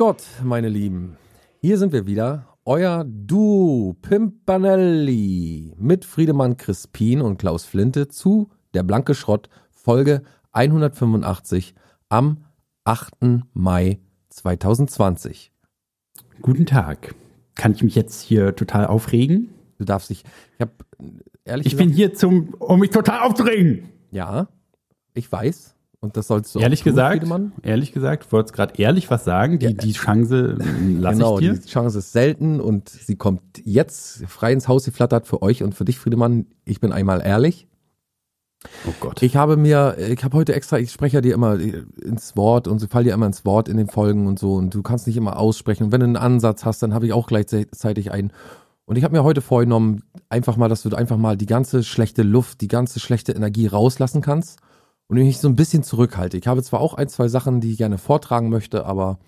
Gott, meine Lieben. Hier sind wir wieder. Euer Du Pimpanelli mit Friedemann Crispin und Klaus Flinte zu Der blanke Schrott Folge 185 am 8. Mai 2020. Guten Tag. Kann ich mich jetzt hier total aufregen? Du darfst dich, ich habe ehrlich Ich bin hier zum, um mich total aufzuregen. ja, ich weiß und das sollst du ehrlich auch tun, gesagt, Friedemann. ehrlich gesagt, ich wollte gerade ehrlich was sagen. Die, die Chance lasse Genau, ich dir. die Chance ist selten und sie kommt jetzt frei ins Haus geflattert für euch und für dich, Friedemann. Ich bin einmal ehrlich. Oh Gott. Ich habe mir, ich habe heute extra, ich spreche ja dir immer ins Wort und sie fallen dir immer ins Wort in den Folgen und so und du kannst nicht immer aussprechen. Und wenn du einen Ansatz hast, dann habe ich auch gleichzeitig einen. Und ich habe mir heute vorgenommen, einfach mal, dass du einfach mal die ganze schlechte Luft, die ganze schlechte Energie rauslassen kannst und mich so ein bisschen zurückhalte. Ich habe zwar auch ein, zwei Sachen, die ich gerne vortragen möchte, aber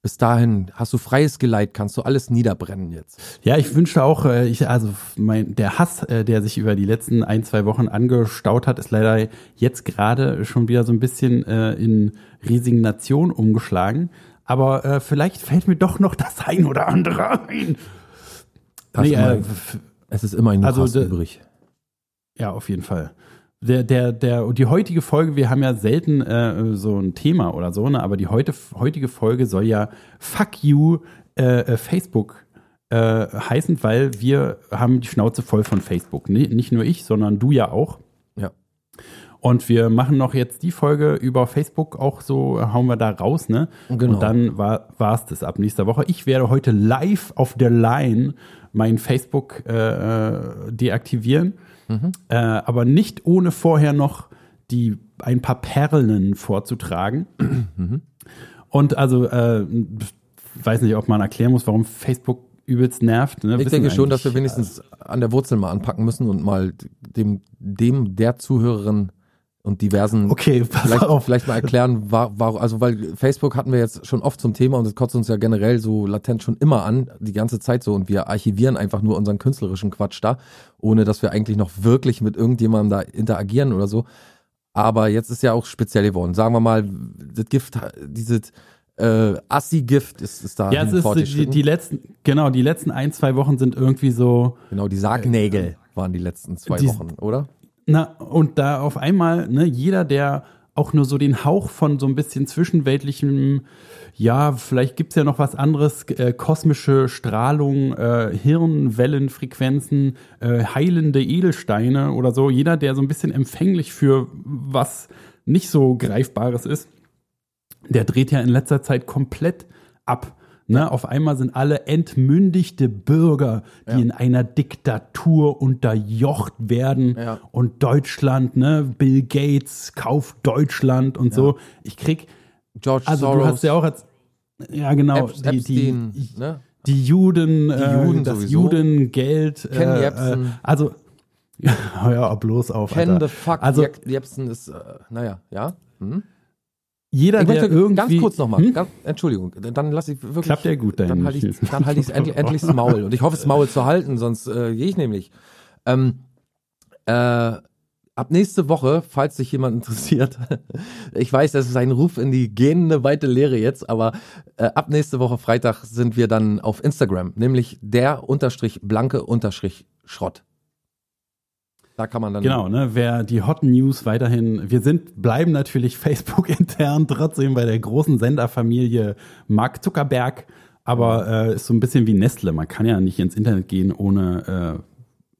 bis dahin hast du freies Geleit, kannst du alles niederbrennen jetzt. Ja, ich wünschte auch, äh, ich, also mein, der Hass, äh, der sich über die letzten ein, zwei Wochen angestaut hat, ist leider jetzt gerade schon wieder so ein bisschen äh, in Resignation umgeschlagen. Aber äh, vielleicht fällt mir doch noch das ein oder andere ein. Nee, immer- äh, es ist immer ein also Hass übrig. Ja, auf jeden Fall. Der, der, der, die heutige Folge, wir haben ja selten äh, so ein Thema oder so, ne? aber die heute, heutige Folge soll ja Fuck you äh, äh, Facebook äh, heißen, weil wir haben die Schnauze voll von Facebook. Ni- Nicht nur ich, sondern du ja auch. Ja. Und wir machen noch jetzt die Folge über Facebook auch so, hauen wir da raus, ne? Genau. Und dann war es das ab nächster Woche. Ich werde heute live auf der Line mein Facebook äh, äh, deaktivieren, äh, aber nicht ohne vorher noch die ein paar Perlen vorzutragen. Und also, äh, weiß nicht, ob man erklären muss, warum Facebook übelst nervt. Ne? Ich Wissen denke schon, dass wir wenigstens an der Wurzel mal anpacken müssen und mal dem, dem der Zuhörerin und diversen Okay, pass vielleicht, auf. vielleicht mal erklären, warum, also weil Facebook hatten wir jetzt schon oft zum Thema und das kotzt uns ja generell so latent schon immer an, die ganze Zeit so und wir archivieren einfach nur unseren künstlerischen Quatsch da, ohne dass wir eigentlich noch wirklich mit irgendjemandem da interagieren oder so. Aber jetzt ist ja auch speziell geworden. Sagen wir mal, das Gift, dieses äh, Assi-Gift ist, ist da Ja, es ist die, die letzten, genau, die letzten ein, zwei Wochen sind irgendwie so, Genau, die Sargnägel waren die letzten zwei die- Wochen, oder? Na, und da auf einmal, ne, jeder, der auch nur so den Hauch von so ein bisschen zwischenweltlichem, ja, vielleicht gibt's ja noch was anderes, äh, kosmische Strahlung, äh, Hirnwellenfrequenzen, äh, heilende Edelsteine oder so, jeder, der so ein bisschen empfänglich für was nicht so Greifbares ist, der dreht ja in letzter Zeit komplett ab. Ne, auf einmal sind alle entmündigte Bürger, die Ja. in einer Diktatur unterjocht werden Ja. und Deutschland, ne, Bill Gates kauft Deutschland und so. Ich krieg, George also Soros, du hast ja auch als, ja genau, Ep- die, Epstein, die, ne? die Juden, äh, Juden das sowieso. Judengeld, Ken äh, Jebsen. äh, also, ja, bloß auf, Ken Alter. the fuck Also- Jepsen ist, äh, naja, ja. Hm? Jeder, Ich der möchte irgendwie, ganz kurz nochmal, Hm? ganz, Entschuldigung, dann lasse ich wirklich. Klappt ja gut Dann dahin. halte ich, dann halte ich endlich, endlich das Maul. Und ich hoffe, das Maul zu halten, sonst äh, gehe ich nämlich. Ähm, äh, ab nächste Woche, falls sich jemand interessiert, ich weiß, das ist ein Ruf in die gehende weite Lehre jetzt, aber äh, ab nächste Woche Freitag sind wir dann auf Instagram, nämlich der unterstrich blanke unterstrich Schrott. Da kann man dann Genau, ne? Wer die Hot News weiterhin, wir sind, bleiben natürlich Facebook intern trotzdem bei der großen Senderfamilie Mark Zuckerberg, aber äh, ist so ein bisschen wie Nestle. Man kann ja nicht ins Internet gehen, ohne äh,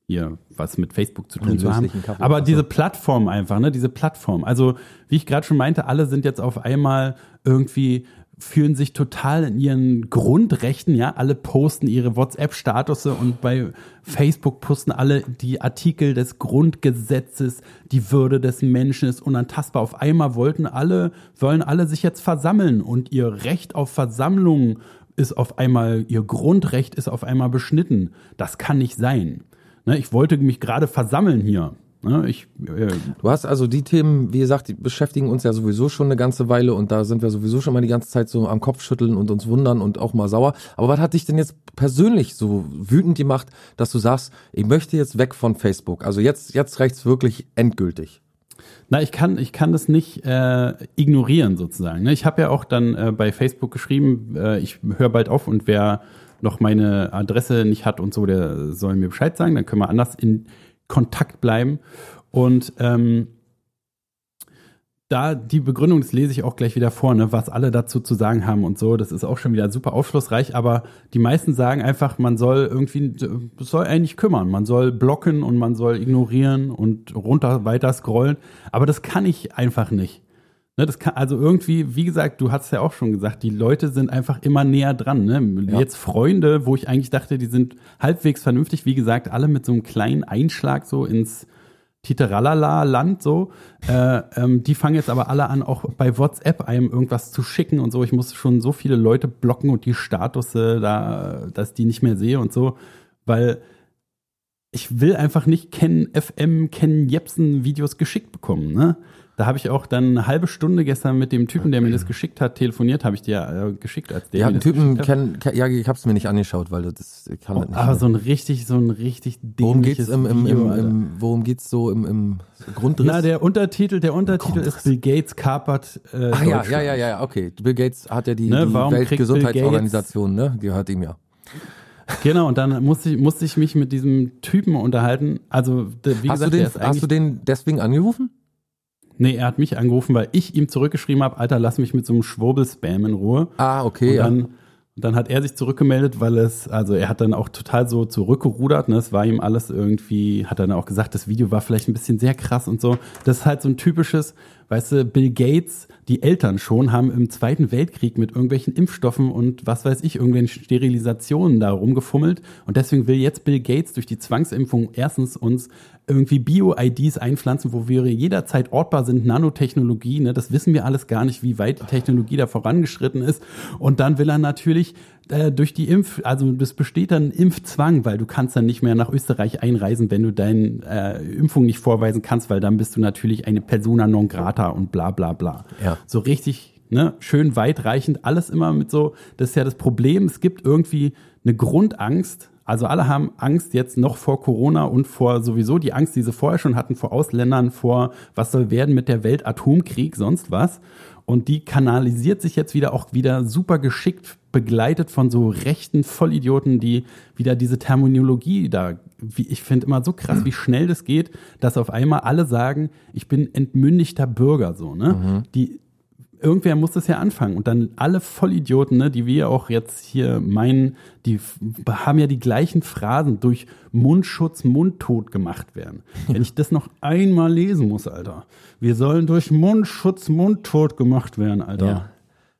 hier was mit Facebook zu tun zu haben. Kaffee. Aber diese Plattform einfach, ne? Diese Plattform. Also, wie ich gerade schon meinte, alle sind jetzt auf einmal irgendwie fühlen sich total in ihren Grundrechten, ja, alle posten ihre WhatsApp-Statusse und bei Facebook posten alle die Artikel des Grundgesetzes, die Würde des Menschen ist unantastbar. Auf einmal wollten alle, wollen alle sich jetzt versammeln und ihr Recht auf Versammlung ist auf einmal, ihr Grundrecht ist auf einmal beschnitten. Das kann nicht sein. Ne, ich wollte mich gerade versammeln hier. Ne, ich, äh, Du hast also die Themen, wie gesagt, die beschäftigen uns ja sowieso schon eine ganze Weile und da sind wir sowieso schon mal die ganze Zeit so am Kopf schütteln und uns wundern und auch mal sauer. Aber was hat dich denn jetzt persönlich so wütend gemacht, dass du sagst, ich möchte jetzt weg von Facebook? Also jetzt, jetzt reicht's wirklich endgültig. Na, ich kann, ich kann das nicht äh, ignorieren sozusagen. Ne? Ich habe ja auch dann äh, bei Facebook geschrieben, äh, ich höre bald auf und wer noch meine Adresse nicht hat und so, der soll mir Bescheid sagen, dann können wir anders in Kontakt bleiben. Und ähm, da die Begründung, das lese ich auch gleich wieder vor, ne, was alle dazu zu sagen haben und so, das ist auch schon wieder super aufschlussreich, aber die meisten sagen einfach, man soll irgendwie, soll eigentlich kümmern, man soll blocken und man soll ignorieren und runter weiter scrollen, aber das kann ich einfach nicht. Ne, das kann, also irgendwie, wie gesagt, du hast ja auch schon gesagt, die Leute sind einfach immer näher dran. Ne? Ja. Jetzt Freunde, wo ich eigentlich dachte, die sind halbwegs vernünftig, wie gesagt, alle mit so einem kleinen Einschlag so ins Titeralala-Land so. Äh, ähm, die fangen jetzt aber alle an, auch bei WhatsApp einem irgendwas zu schicken und so. Ich muss schon so viele Leute blocken und die Statusse da, dass die nicht mehr sehe und so, weil ich will einfach nicht Ken FM, Ken Jepsen Videos geschickt bekommen, ne? Da habe ich auch dann eine halbe Stunde gestern mit dem Typen, der mir das geschickt hat, telefoniert, habe ich dir äh, geschickt als der. Ja, einen Typen, kenn, ja, ich habe es mir nicht angeschaut, weil das kann oh, nicht. Aber mehr. so ein richtig, so ein richtig Worum geht's im, im, im, im Worum geht's so im, im Grundriss? Na, der Untertitel, der Untertitel ist Bill Gates kapert. Äh, Ach ja, ja, ja, ja, okay. Bill Gates hat ja die, ne, die Weltgesundheitsorganisation, ne? Gehört ihm ja. Genau, und dann musste ich, musste ich mich mit diesem Typen unterhalten. Also, wie hast gesagt, du den, hast du den deswegen angerufen? Nee, er hat mich angerufen, weil ich ihm zurückgeschrieben habe, Alter, lass mich mit so einem Schwurbel-Spam in Ruhe. Ah, okay. Und dann, ja. dann hat er sich zurückgemeldet, weil es, also er hat dann auch total so zurückgerudert, ne? Es war ihm alles irgendwie, hat dann auch gesagt, das Video war vielleicht ein bisschen sehr krass und so. Das ist halt so ein typisches, weißt du, Bill Gates, die Eltern schon, haben im Zweiten Weltkrieg mit irgendwelchen Impfstoffen und was weiß ich, irgendwelchen Sterilisationen da rumgefummelt. Und deswegen will jetzt Bill Gates durch die Zwangsimpfung erstens uns irgendwie Bio-IDs einpflanzen, wo wir jederzeit ortbar sind, Nanotechnologie, ne, das wissen wir alles gar nicht, wie weit die Technologie da vorangeschritten ist. Und dann will er natürlich äh, durch die Impf, also das besteht dann Impfzwang, weil du kannst dann nicht mehr nach Österreich einreisen, wenn du deine äh, Impfung nicht vorweisen kannst, weil dann bist du natürlich eine Persona non grata und bla bla bla. Ja. So richtig Ne, schön weitreichend, alles immer mit so, das ist ja das Problem, es gibt irgendwie eine Grundangst, also alle haben Angst jetzt noch vor Corona und vor sowieso die Angst, die sie vorher schon hatten, vor Ausländern, vor was soll werden mit der Welt, Atomkrieg, sonst was. Und die kanalisiert sich jetzt wieder auch wieder super geschickt, begleitet von so rechten Vollidioten, die wieder diese Terminologie da, wie, ich finde immer so krass, wie schnell das geht, dass auf einmal alle sagen, ich bin entmündigter Bürger, so, ne? Mhm. Die, irgendwer muss das ja anfangen. Und dann alle Vollidioten, ne, die wir auch jetzt hier meinen, die haben ja die gleichen Phrasen durch Mundschutz mundtot gemacht werden. Wenn ich das noch einmal lesen muss, Alter. Wir sollen durch Mundschutz mundtot gemacht werden, Alter. Ja.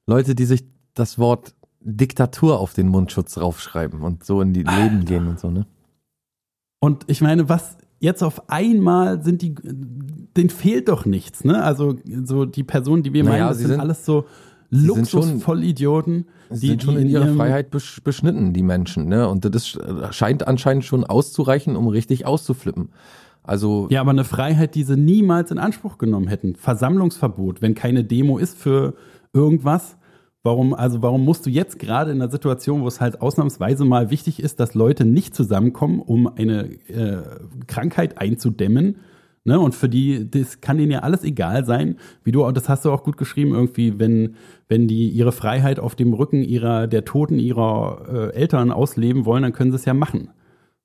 Leute, die sich das Wort Diktatur auf den Mundschutz raufschreiben und so in die Alter. Leben gehen und so, ne? Und ich meine, was jetzt auf einmal sind die, denen fehlt doch nichts, ne? Also so die Personen, die wir naja, meinen, das sind, sind, alles so Luxusvollidioten. Sie die, sind schon die in ihrer Freiheit beschnitten, die Menschen, ne? Und das scheint anscheinend schon auszureichen, um richtig auszuflippen. Also ja, aber eine Freiheit, die sie niemals in Anspruch genommen hätten. Versammlungsverbot, wenn keine Demo ist für irgendwas, Warum, also warum musst du jetzt gerade in einer Situation, wo es halt ausnahmsweise mal wichtig ist, dass Leute nicht zusammenkommen, um eine äh, Krankheit einzudämmen, Ne, und für die, das kann denen ja alles egal sein, wie du, das hast du auch gut geschrieben, irgendwie, wenn, wenn die ihre Freiheit auf dem Rücken ihrer, der Toten ihrer äh, Eltern ausleben wollen, dann können sie es ja machen.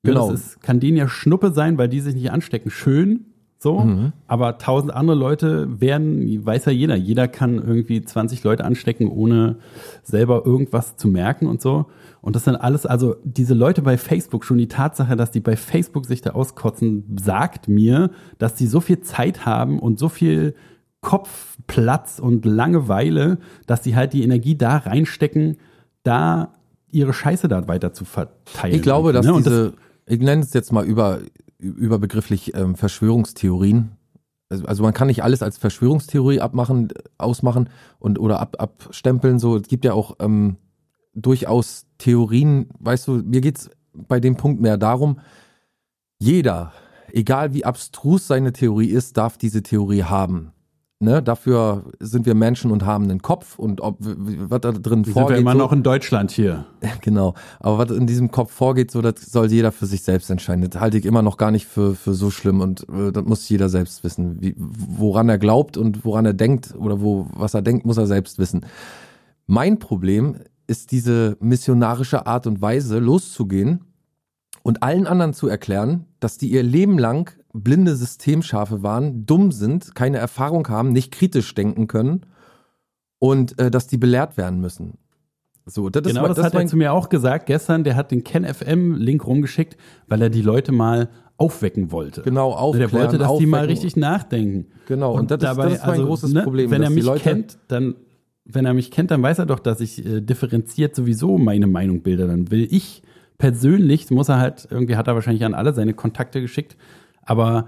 Genau. Das ist, kann denen ja Schnuppe sein, weil die sich nicht anstecken. Schön, so, mhm. aber tausend andere Leute werden, weiß ja jeder, jeder kann irgendwie 20 Leute anstecken, ohne selber irgendwas zu merken und so. Und das sind alles, also diese Leute bei Facebook, schon die Tatsache, dass die bei Facebook sich da auskotzen, sagt mir, dass die so viel Zeit haben und so viel Kopfplatz und Langeweile, dass die halt die Energie da reinstecken, da ihre Scheiße da weiter zu verteilen. Ich glaube, dass ne? diese, ich nenne es jetzt mal über, überbegrifflich ähm, Verschwörungstheorien. Also, also man kann nicht alles als Verschwörungstheorie abmachen, ausmachen und oder ab, abstempeln. So, es gibt ja auch ähm, durchaus Theorien, weißt du, mir geht's bei dem Punkt mehr darum, jeder, egal wie abstrus seine Theorie ist, darf diese Theorie haben. Ne, dafür sind wir Menschen und haben einen Kopf und ob was da drin Wir vorgeht. sind wir immer so, noch in Deutschland hier. Genau. Aber was in diesem Kopf vorgeht, so das soll jeder für sich selbst entscheiden. Das halte ich immer noch gar nicht für, für so schlimm und äh, das muss jeder selbst wissen. Wie, woran er glaubt und woran er denkt oder wo, was er denkt, muss er selbst wissen. Mein Problem ist diese missionarische Art und Weise, loszugehen und allen anderen zu erklären, dass die ihr Leben lang blinde Systemschafe waren, dumm sind, keine Erfahrung haben, nicht kritisch denken können und äh, dass die belehrt werden müssen. So, das genau, ist, das, das hat er zu mir auch gesagt gestern. Der hat den Ken FM Link rumgeschickt, weil er die Leute mal aufwecken wollte. Genau, aufklären, Der wollte, dass die mal aufwecken. richtig nachdenken. Genau, und, das, ist, das ist mein großes ne, Problem. Wenn er mich Leute, kennt, dann, wenn er mich kennt, dann weiß er doch, dass ich äh, differenziert sowieso meine Meinung bilde. Dann will ich persönlich, muss er halt, irgendwie hat er wahrscheinlich an alle seine Kontakte geschickt, aber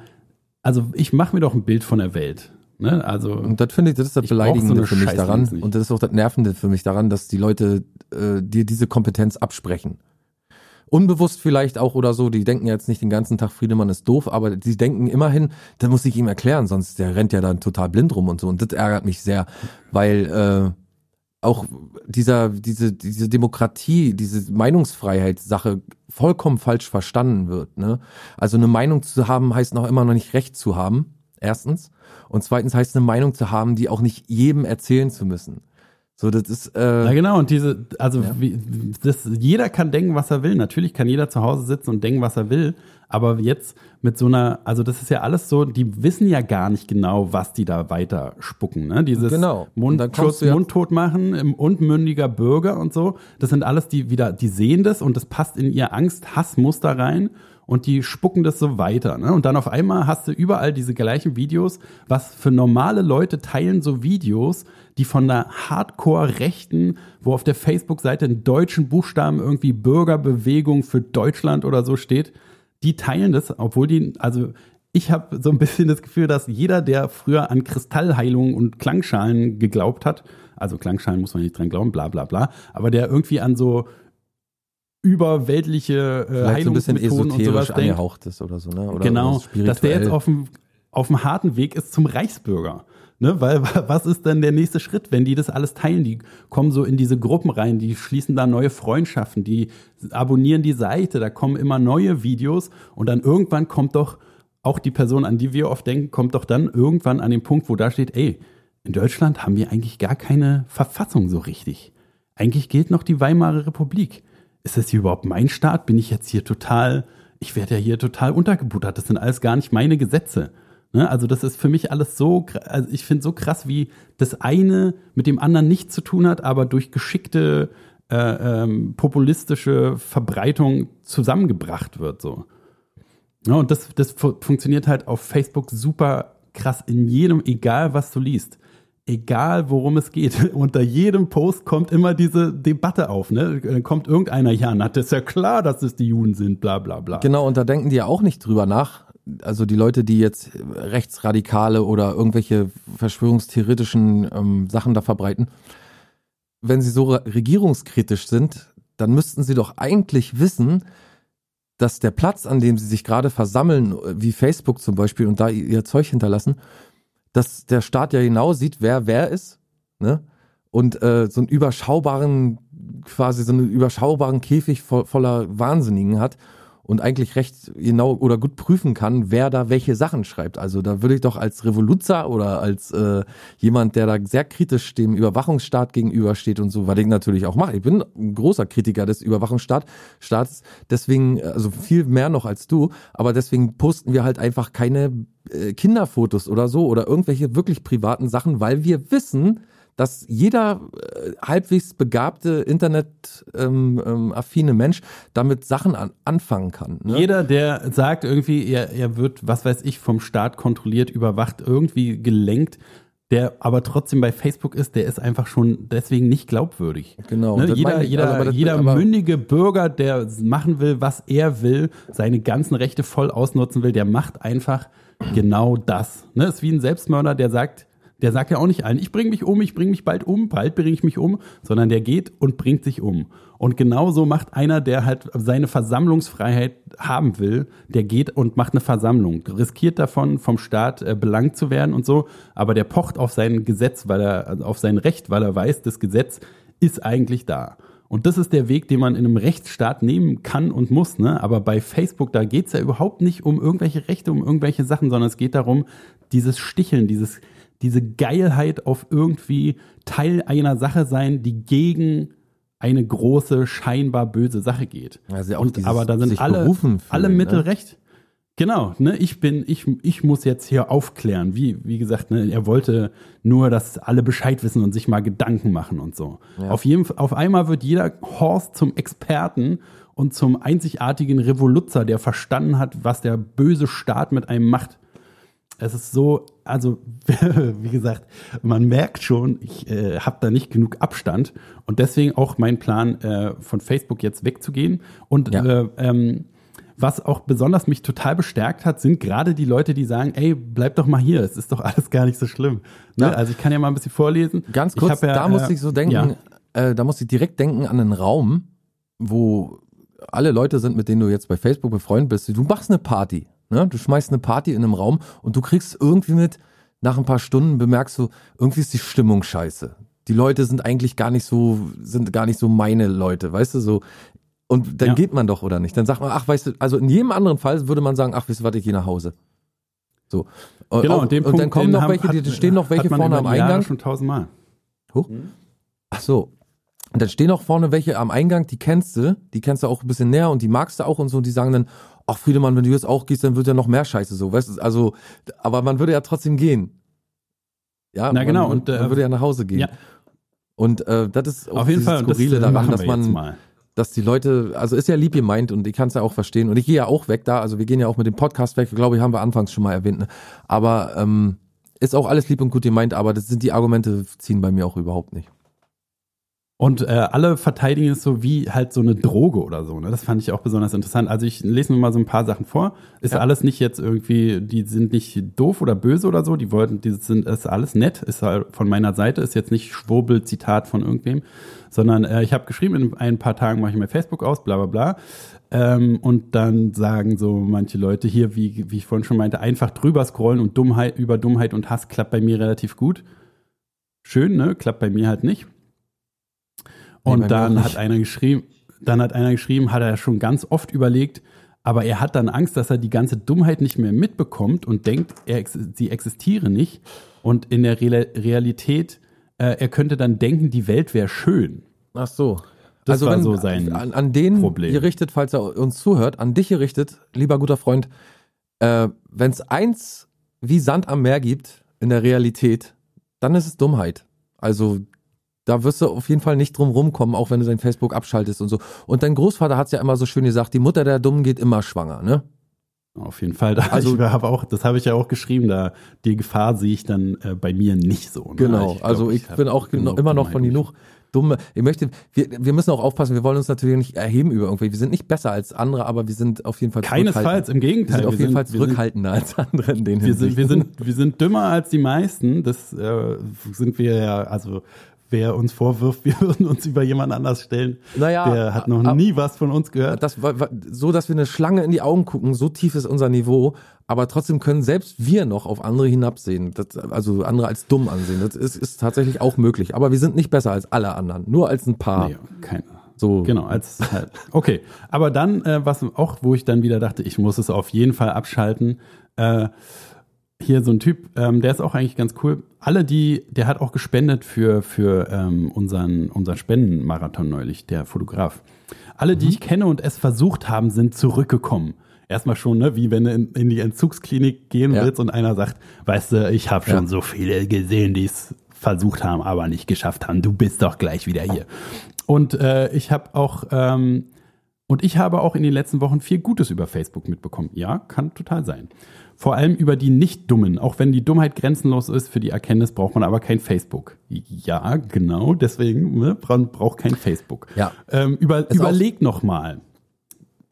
also ich mache mir doch ein Bild von der Welt. Ne? Also Und das finde ich, das ist das so Beleidigende eine für mich daran. Und das ist auch das Nervende für mich daran, dass die Leute äh, dir diese Kompetenz absprechen. Unbewusst vielleicht auch oder so, die denken jetzt nicht den ganzen Tag, Friedemann ist doof, aber die denken immerhin, das muss ich ihm erklären, sonst der rennt ja dann total blind rum und so. Und das ärgert mich sehr, weil äh, auch dieser, diese, diese Demokratie, diese Meinungsfreiheitssache vollkommen falsch verstanden wird. Ne? Also eine Meinung zu haben, heißt noch immer noch nicht Recht zu haben, erstens. Und zweitens heißt eine Meinung zu haben, die auch nicht jedem erzählen zu müssen. So, das ist, Ja, äh, genau. Und diese, also Ja. wie, das, jeder kann denken, was er will. Natürlich kann jeder zu Hause sitzen und denken, was er will. Aber jetzt mit so einer, also das ist ja alles so, die wissen ja gar nicht genau, was die da weiter spucken. Ne? Dieses Genau. Mundschutz, ja- Mundtot machen im unmündiger Bürger und so. Das sind alles die wieder, die sehen das und das passt in ihr Angst-Hassmuster rein. Und die spucken das so weiter. Ne? Und dann auf einmal hast du überall diese gleichen Videos. Was für normale Leute teilen so Videos, die von der Hardcore-Rechten, wo auf der Facebook-Seite in deutschen Buchstaben irgendwie Bürgerbewegung für Deutschland oder so steht, die teilen das, obwohl die, also ich habe so ein bisschen das Gefühl, dass jeder, der früher an Kristallheilung und Klangschalen geglaubt hat, also Klangschalen muss man nicht dran glauben, bla bla bla, aber der irgendwie an so überweltliche äh, vielleicht so Heilungsmethoden und sowas denkt, angehaucht ist oder so, ne? Oder genau, dass der jetzt auf dem, auf dem harten Weg ist zum Reichsbürger. Ne, weil was ist denn der nächste Schritt, wenn die das alles teilen? Die kommen so in diese Gruppen rein, die schließen da neue Freundschaften, die abonnieren die Seite, da kommen immer neue Videos und dann irgendwann kommt doch auch die Person, an die wir oft denken, kommt doch dann irgendwann an den Punkt, wo da steht, ey, in Deutschland haben wir eigentlich gar keine Verfassung so richtig. Eigentlich gilt noch die Weimarer Republik. Ist das hier überhaupt mein Staat? Bin ich jetzt hier total, ich werde ja hier total untergebuttert. Das sind alles gar nicht meine Gesetze. Ne? Also das ist für mich alles so, also ich finde so krass, wie das eine mit dem anderen nichts zu tun hat, aber durch geschickte äh, ähm, populistische Verbreitung zusammengebracht wird. So. Ja, und das, das fu funktioniert halt auf Facebook super krass in jedem, egal was du liest. Egal worum es geht. Unter jedem Post kommt immer diese Debatte auf. Ne? Dann kommt irgendeiner, ja, na, das ist ja klar, dass es die Juden sind, bla bla bla. Genau, und da denken die ja auch nicht drüber nach. Also die Leute, die jetzt rechtsradikale oder irgendwelche verschwörungstheoretischen ähm, Sachen da verbreiten, wenn sie so re- regierungskritisch sind, dann müssten sie doch eigentlich wissen, dass der Platz, an dem sie sich gerade versammeln, wie Facebook zum Beispiel, und da ihr Zeug hinterlassen, dass der Staat ja genau sieht, wer wer ist, ne? Und äh, so einen überschaubaren, quasi so einen überschaubaren Käfig vo voller Wahnsinnigen hat und eigentlich recht genau oder gut prüfen kann, wer da welche Sachen schreibt. Also da würde ich doch als Revoluzer oder als äh, jemand, der da sehr kritisch dem Überwachungsstaat gegenübersteht und so, was ich natürlich auch mache. Ich bin ein großer Kritiker des Überwachungsstaats, Staats, deswegen, also viel mehr noch als du, aber deswegen posten wir halt einfach keine äh, Kinderfotos oder so oder irgendwelche wirklich privaten Sachen, weil wir wissen, dass jeder äh, halbwegs begabte, internetaffine ähm, ähm, Mensch damit Sachen an, anfangen kann. Ne? Jeder, der sagt irgendwie, er, er wird, was weiß ich, vom Staat kontrolliert, überwacht, irgendwie gelenkt, der aber trotzdem bei Facebook ist, der ist einfach schon deswegen nicht glaubwürdig. Genau, Ne? das Jeder, ich. jeder, Also, das- jeder aber- mündige Bürger, der machen will, was er will, seine ganzen Rechte voll ausnutzen will, der macht einfach genau das. Ne? Ist wie ein Selbstmörder, der sagt, Der sagt ja auch nicht allen, ich bringe mich um, ich bringe mich bald um, bald bringe ich mich um, sondern der geht und bringt sich um. Und genauso macht einer, der halt seine Versammlungsfreiheit haben will, der geht und macht eine Versammlung, riskiert davon, vom Staat äh, belangt zu werden und so, aber der pocht auf sein Gesetz, weil er, also auf sein Recht, weil er weiß, das Gesetz ist eigentlich da. Und das ist der Weg, den man in einem Rechtsstaat nehmen kann und muss. Ne? Aber bei Facebook, da geht es ja überhaupt nicht um irgendwelche Rechte, um irgendwelche Sachen, sondern es geht darum, dieses Sticheln, dieses, diese Geilheit auf irgendwie Teil einer Sache sein, die gegen eine große, scheinbar böse Sache geht. Also und, dieses aber da sind alle, fühlen, alle Mittel ne? recht. Genau, ne, ich bin, ich, ich muss jetzt hier aufklären. Wie, wie gesagt, ne, er wollte nur, dass alle Bescheid wissen und sich mal Gedanken machen und so. Ja. Auf jeden, auf einmal wird jeder Horst zum Experten und zum einzigartigen Revoluzer, der verstanden hat, was der böse Staat mit einem macht. Es ist so, also wie gesagt, man merkt schon, ich äh, habe da nicht genug Abstand und deswegen auch mein Plan, äh, von Facebook jetzt wegzugehen. Und Ja. äh, ähm, was auch besonders mich total bestärkt hat, sind gerade die Leute, die sagen, ey, bleib doch mal hier, es ist doch alles gar nicht so schlimm. Ne? Ja. Also ich kann ja mal ein bisschen vorlesen. Ganz kurz, ja, da äh, musste ich so denken, äh, da musste ich direkt denken an einen Raum, wo alle Leute sind, mit denen du jetzt bei Facebook befreundet bist. Du machst eine Party, ne? Du schmeißt eine Party in einem Raum und du kriegst irgendwie mit, nach ein paar Stunden bemerkst du, irgendwie ist die Stimmung scheiße. Die Leute sind eigentlich gar nicht so, sind gar nicht so meine Leute, weißt du, so. Und dann Ja. geht man doch, oder nicht? Dann sagt man, ach, weißt du, also in jedem anderen Fall würde man sagen, ach, weißt du was, ich gehe nach Hause. So. Und, Genau, und, und Punkt, dann kommen noch welche, die, hat- stehen noch welche vorne am die Jahre Eingang. schon tausendmal. Hoch. Ach so. Und dann stehen auch vorne welche am Eingang, die kennst du, die kennst du auch ein bisschen näher und die magst du auch und so, und die sagen dann, ach Friedemann, wenn du jetzt auch gehst, dann wird ja noch mehr Scheiße so, weißt du, also, aber man würde ja trotzdem gehen. Ja, Na man, genau, und, man äh, würde ja nach Hause gehen. ja. Und äh, das ist Auf jeden Fall, und das Skurrile äh, daran, dass man, dass die Leute, also ist ja lieb gemeint und ich kann es ja auch verstehen. Und ich gehe ja auch weg da, also wir gehen ja auch mit dem Podcast weg, glaube ich, haben wir anfangs schon mal erwähnt. Ne? Aber ähm, ist auch alles lieb und gut gemeint, aber das sind die Argumente, ziehen bei mir auch überhaupt nicht. Und äh, alle verteidigen es so wie halt so eine Droge oder so. Ne? Das fand ich auch besonders interessant. Also ich lese mir mal so ein paar Sachen vor. Ist Ja. alles nicht jetzt irgendwie, die sind nicht doof oder böse oder so. Die wollten, die sind, ist alles nett. Ist halt von meiner Seite. Ist jetzt nicht Schwurbel-Zitat von irgendwem, sondern äh, ich habe geschrieben, in ein paar Tagen mache ich mir Facebook aus, bla bla bla. Ähm, und dann sagen so manche Leute hier, wie, wie ich vorhin schon meinte, einfach drüber scrollen und Dummheit über Dummheit und Hass klappt bei mir relativ gut. Schön, ne? Klappt bei mir halt nicht. Nee, Und auch dann hat einer geschrieben, dann hat einer geschrieben, hat er schon ganz oft überlegt, aber er hat dann Angst, dass er die ganze Dummheit nicht mehr mitbekommt und denkt, er, sie existiere nicht. Und in der Real Realität, äh, er könnte dann denken, die Welt wäre schön. Ach so. Das also war wenn, so sein an, an den Problem. gerichtet, falls er uns zuhört, an dich gerichtet, lieber guter Freund, äh, wenn es eins wie Sand am Meer gibt in der Realität, dann ist es Dummheit. Also da wirst du auf jeden Fall nicht drum rumkommen, auch wenn du dein Facebook abschaltest und so. Und dein Großvater hat es ja immer so schön gesagt, die Mutter der Dummen geht immer schwanger, ne? Auf jeden Fall. Da Also- ich habe auch, das habe ich ja auch geschrieben, da die Gefahr sehe ich dann äh, bei mir nicht so. Ne? Genau, glaub, also ich, hab bin auch genug immer noch von genug dumme. Ich möchte, wir, wir müssen auch aufpassen, wir wollen uns natürlich nicht erheben über irgendwie. Wir sind nicht besser als andere, aber wir sind auf jeden Fall Keinesfalls, im Wir Gegenteil. sind auf jeden Fall wir zurückhaltender als andere in den Wir sind, wir, sind, wir sind dümmer als die meisten. Das äh, sind wir ja, also wer uns vorwirft, wir würden uns über jemand anders stellen, Naja, der hat noch nie was von uns gehört. Das war, war so, dass wir eine Schlange in die Augen gucken, so tief ist unser Niveau, aber trotzdem können selbst wir noch auf andere hinabsehen, das, also andere als dumm ansehen. Das ist, ist tatsächlich auch möglich, aber wir sind nicht besser als alle anderen, nur als ein paar. Nee, keine. So. Genau, als halt. Okay, aber dann, äh, was auch, wo ich dann wieder dachte, ich muss es auf jeden Fall abschalten. Äh, hier so ein Typ, ähm, der ist auch eigentlich ganz cool. Alle, die, der hat auch gespendet für, für ähm, unseren, unseren Spendenmarathon neulich, der Fotograf. Alle, die ich kenne und es versucht haben, sind zurückgekommen. Erstmal schon, ne, wie wenn du in, in die Entzugsklinik gehen Ja. willst und einer sagt, weißt du, ich habe schon Ja. so viele gesehen, die es versucht haben, aber nicht geschafft haben. Du bist doch gleich wieder hier. Und äh, ich habe auch ähm, und ich habe auch in den letzten Wochen viel Gutes über Facebook mitbekommen. Ja, kann total sein. Vor allem über die Nicht-Dummen. Auch wenn die Dummheit grenzenlos ist, für die Erkenntnis braucht man aber kein Facebook. Ja, genau. Deswegen ne, man braucht kein Facebook. Ja. Ähm, über, überleg noch mal.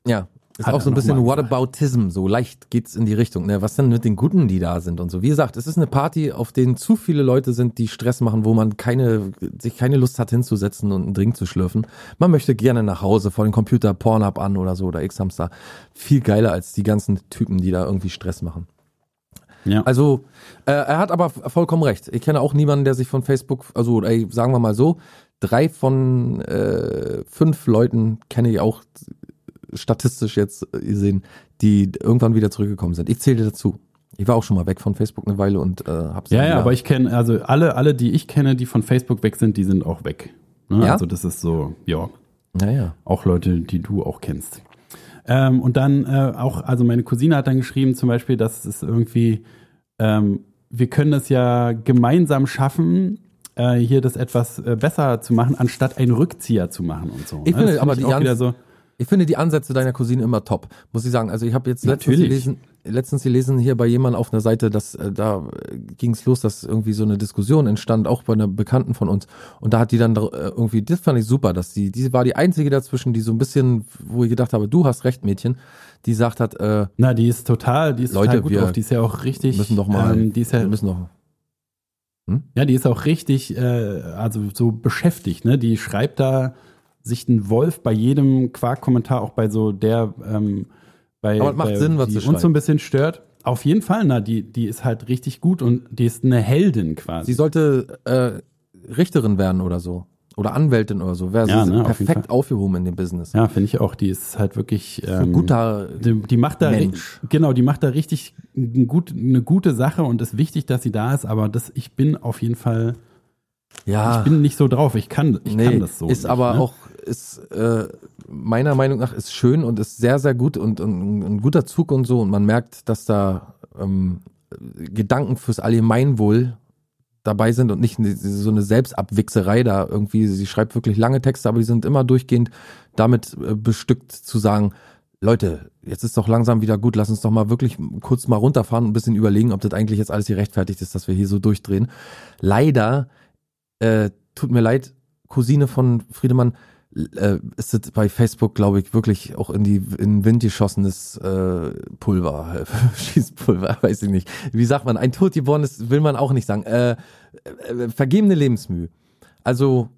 Ja. Ist auch so ein bisschen Whataboutism, so leicht geht's in die Richtung. Ne? Was denn mit den Guten, die da sind und so. Wie gesagt, es ist eine Party, auf denen zu viele Leute sind, die Stress machen, wo man keine, sich keine Lust hat hinzusetzen und einen Drink zu schlürfen. Man möchte gerne nach Hause vor dem Computer Pornhub an oder so oder X-Hamster. Viel geiler als die ganzen Typen, die da irgendwie Stress machen. Ja. Also äh, er hat aber vollkommen recht. Ich kenne auch niemanden, der sich von Facebook, also ey, sagen wir mal so, drei von äh, fünf Leuten kenne ich auch statistisch jetzt gesehen, die irgendwann wieder zurückgekommen sind. Ich zähle dazu. Ich war auch schon mal weg von Facebook eine Weile und äh, hab's Ja, ja, aber ich kenne, also alle, alle, die ich kenne, die von Facebook weg sind, die sind auch weg. Ne? Ja? Also das ist so, ja. Naja. Auch Leute, die du auch kennst. Ähm, und dann äh, auch, also meine Cousine hat dann geschrieben zum Beispiel, dass es irgendwie, ähm, wir können es ja gemeinsam schaffen, äh, hier das etwas äh, besser zu machen, anstatt einen Rückzieher zu machen und so. Ich ne? finde aber die ganz, so, ich finde die Ansätze deiner Cousine immer top, muss ich sagen. Also ich habe jetzt letztens gelesen, letztens gelesen hier bei jemandem auf einer Seite, dass äh, da ging es los, dass irgendwie so eine Diskussion entstand, auch bei einer Bekannten von uns. Und da hat die dann äh, irgendwie, das fand ich super, dass die, die war die einzige dazwischen, die so ein bisschen, wo ich gedacht habe, du hast recht, Mädchen, die sagt hat, äh, na, die ist total, die ist Leute, total gut drauf, die ist ja auch richtig, müssen doch mal, ähm, die ist ja, müssen doch hm? Ja, die ist auch richtig, äh, also so beschäftigt, ne? Die schreibt da sich ein Wolf bei jedem Quark-Kommentar, auch bei so der, ähm, bei, Aber es macht bei, Sinn, was die uns schreibt. so ein bisschen stört. Auf jeden Fall, na, die, die ist halt richtig gut und die ist eine Heldin quasi. Sie sollte äh, Richterin werden oder so. Oder Anwältin oder so. Wäre Ja, sie ne, auf perfekt aufgehoben in dem Business. ja, finde ich auch. Die ist halt wirklich. Ein Ähm, guter die, die macht da ri- Mensch. genau, die macht da richtig ein gut, eine gute Sache und es ist wichtig, dass sie da ist. Aber das, ich bin auf jeden Fall, Ja. ich bin nicht so drauf. Ich kann, ich nee, kann das so. ist nicht, aber ne? auch ist äh, meiner Meinung nach ist schön und ist sehr sehr gut und, und ein guter Zug und so und man merkt, dass da ähm, Gedanken fürs Allgemeinwohl dabei sind und nicht so eine Selbstabwichserei da irgendwie. Sie schreibt wirklich lange Texte, aber die sind immer durchgehend damit äh, bestückt zu sagen, Leute, jetzt ist doch langsam wieder gut, lass uns doch mal wirklich kurz mal runterfahren und ein bisschen überlegen, ob das eigentlich jetzt alles gerechtfertigt ist, dass wir hier so durchdrehen. Leider, äh, tut mir leid, Cousine von Friedemann, äh, ist das bei Facebook, glaube ich, wirklich auch in die in den Wind geschossenes äh, Pulver, Schießpulver, weiß ich nicht. Wie sagt man, ein totgeborenes will man auch nicht sagen. Äh, äh, vergebene Lebensmühe. Also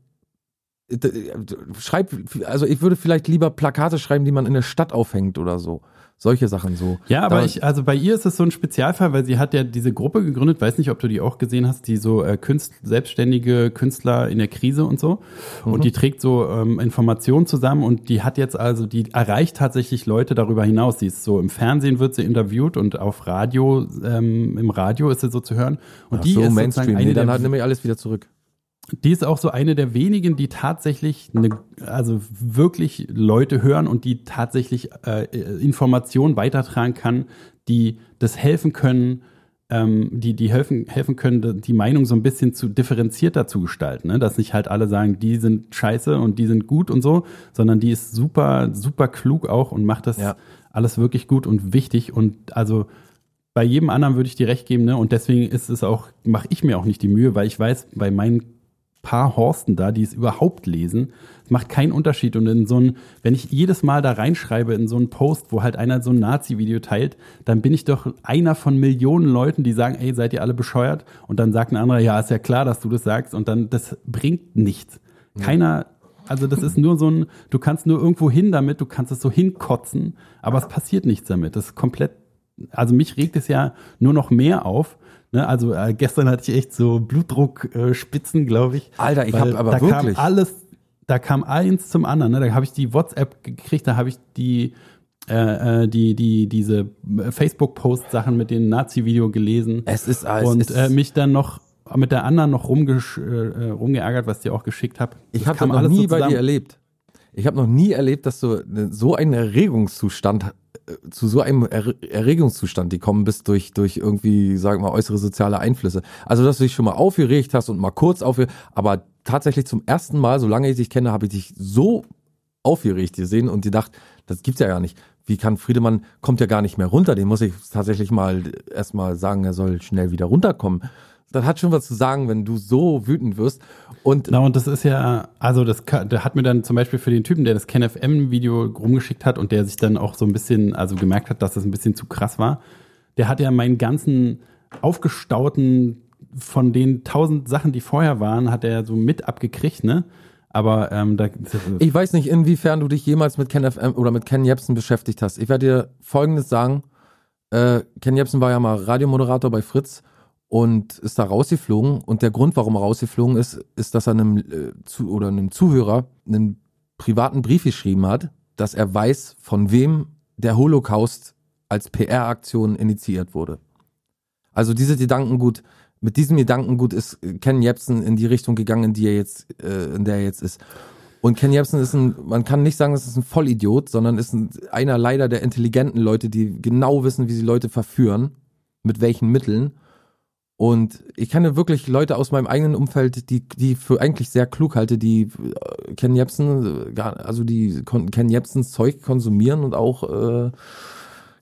schreib, also ich würde vielleicht lieber Plakate schreiben, die man in der Stadt aufhängt oder so. Solche Sachen so. Ja, aber Da- ich, also bei ihr ist es so ein Spezialfall, weil sie hat ja diese Gruppe gegründet, weiß nicht, ob du die auch gesehen hast, die so äh, Künst, selbstständige Künstler in der Krise und so. Mhm. Und die trägt so ähm, Informationen zusammen und die hat jetzt also, die erreicht tatsächlich Leute darüber hinaus. Sie ist so im Fernsehen wird sie interviewt und auf Radio, ähm, im Radio ist sie so zu hören. Und Ach die so, ist Mainstream. eine Nee, dann der halt nehme ich alles wieder zurück. Die ist auch so eine der wenigen, die tatsächlich eine, also wirklich Leute hören und die tatsächlich äh, Informationen weitertragen kann, die das helfen können, ähm, die, die helfen, helfen können, die Meinung so ein bisschen zu differenzierter zu gestalten. Ne? Dass nicht halt alle sagen, die sind scheiße und die sind gut und so, sondern die ist super, super klug auch und macht das Ja. alles wirklich gut und wichtig. Und also bei jedem anderen würde ich dir recht geben, ne? Und deswegen ist es auch, mache ich mir auch nicht die Mühe, weil ich weiß, bei meinen paar Horsten da, die es überhaupt lesen, es macht keinen Unterschied. Und in so ein, wenn ich jedes Mal da reinschreibe in so einen Post, wo halt einer so ein Nazi-Video teilt, dann bin ich doch einer von Millionen Leuten, die sagen, ey, seid ihr alle bescheuert? Und dann sagt ein anderer, ja, ist ja klar, dass du das sagst. Und dann, das bringt nichts. Keiner, also das ist nur so ein, du kannst nur irgendwo hin damit, du kannst es so hinkotzen, aber es passiert nichts damit. Das ist komplett, also mich regt es ja nur noch mehr auf. Ne? Also äh, gestern hatte ich echt so Blutdruckspitzen, äh, glaube ich. Alter, ich Weil hab aber da wirklich- kam alles, da kam eins zum anderen. Ne? Da habe ich die WhatsApp gekriegt, da habe ich die äh, äh, die die diese Facebook-Post-Sachen mit dem Nazi-Video gelesen Es ist alles. und es äh, ist- mich dann noch mit der anderen noch rumgesch äh, rumgeärgert, was ich dir auch geschickt habe. Ich habe noch nie bei dir erlebt. Ich habe noch nie erlebt, dass du so einen Erregungszustand äh, zu so einem er Erregungszustand gekommen bist durch durch irgendwie sagen wir mal äußere soziale Einflüsse. Also dass du dich schon mal aufgeregt hast und mal kurz aufgeregt, aber tatsächlich zum ersten Mal, solange ich dich kenne, habe ich dich so aufgeregt gesehen und gedacht, das gibt's ja gar nicht. Wie kann Friedemann kommt ja gar nicht mehr runter, den muss ich tatsächlich mal erstmal sagen, er soll schnell wieder runterkommen. Das hat schon was zu sagen, wenn du so wütend wirst. Und Na, und das ist ja, also das der hat mir dann zum Beispiel für den Typen, der das KenFM-Video rumgeschickt hat und der sich dann auch so ein bisschen, also gemerkt hat, dass das ein bisschen zu krass war, der hat ja meinen ganzen aufgestauten von den tausend Sachen, die vorher waren, hat er so mit abgekriegt, ne? Aber ähm, da, ich weiß nicht, inwiefern du dich jemals mit Ken FM oder mit Ken Jebsen beschäftigt hast. Ich werde dir Folgendes sagen. Äh, Ken Jebsen war ja mal Radiomoderator bei Fritz und ist da rausgeflogen. Und der Grund, warum er rausgeflogen ist, ist, dass er einem, äh, zu, oder einem Zuhörer einen privaten Brief geschrieben hat, dass er weiß, von wem der Holocaust als PR-Aktion initiiert wurde. Also diese Gedankengut, mit diesem Gedankengut ist Ken Jebsen in die Richtung gegangen, in die er jetzt, äh, in der er jetzt ist. Und Ken Jebsen ist ein, man kann nicht sagen, es ist ein Vollidiot, sondern ist ein, einer leider der intelligenten Leute, die genau wissen, wie sie Leute verführen, mit welchen Mitteln. Und ich kenne wirklich Leute aus meinem eigenen Umfeld, die, die für eigentlich sehr klug halte, die äh, Ken Jebsen, äh, also die kon- Ken Jebsens Zeug konsumieren und auch äh,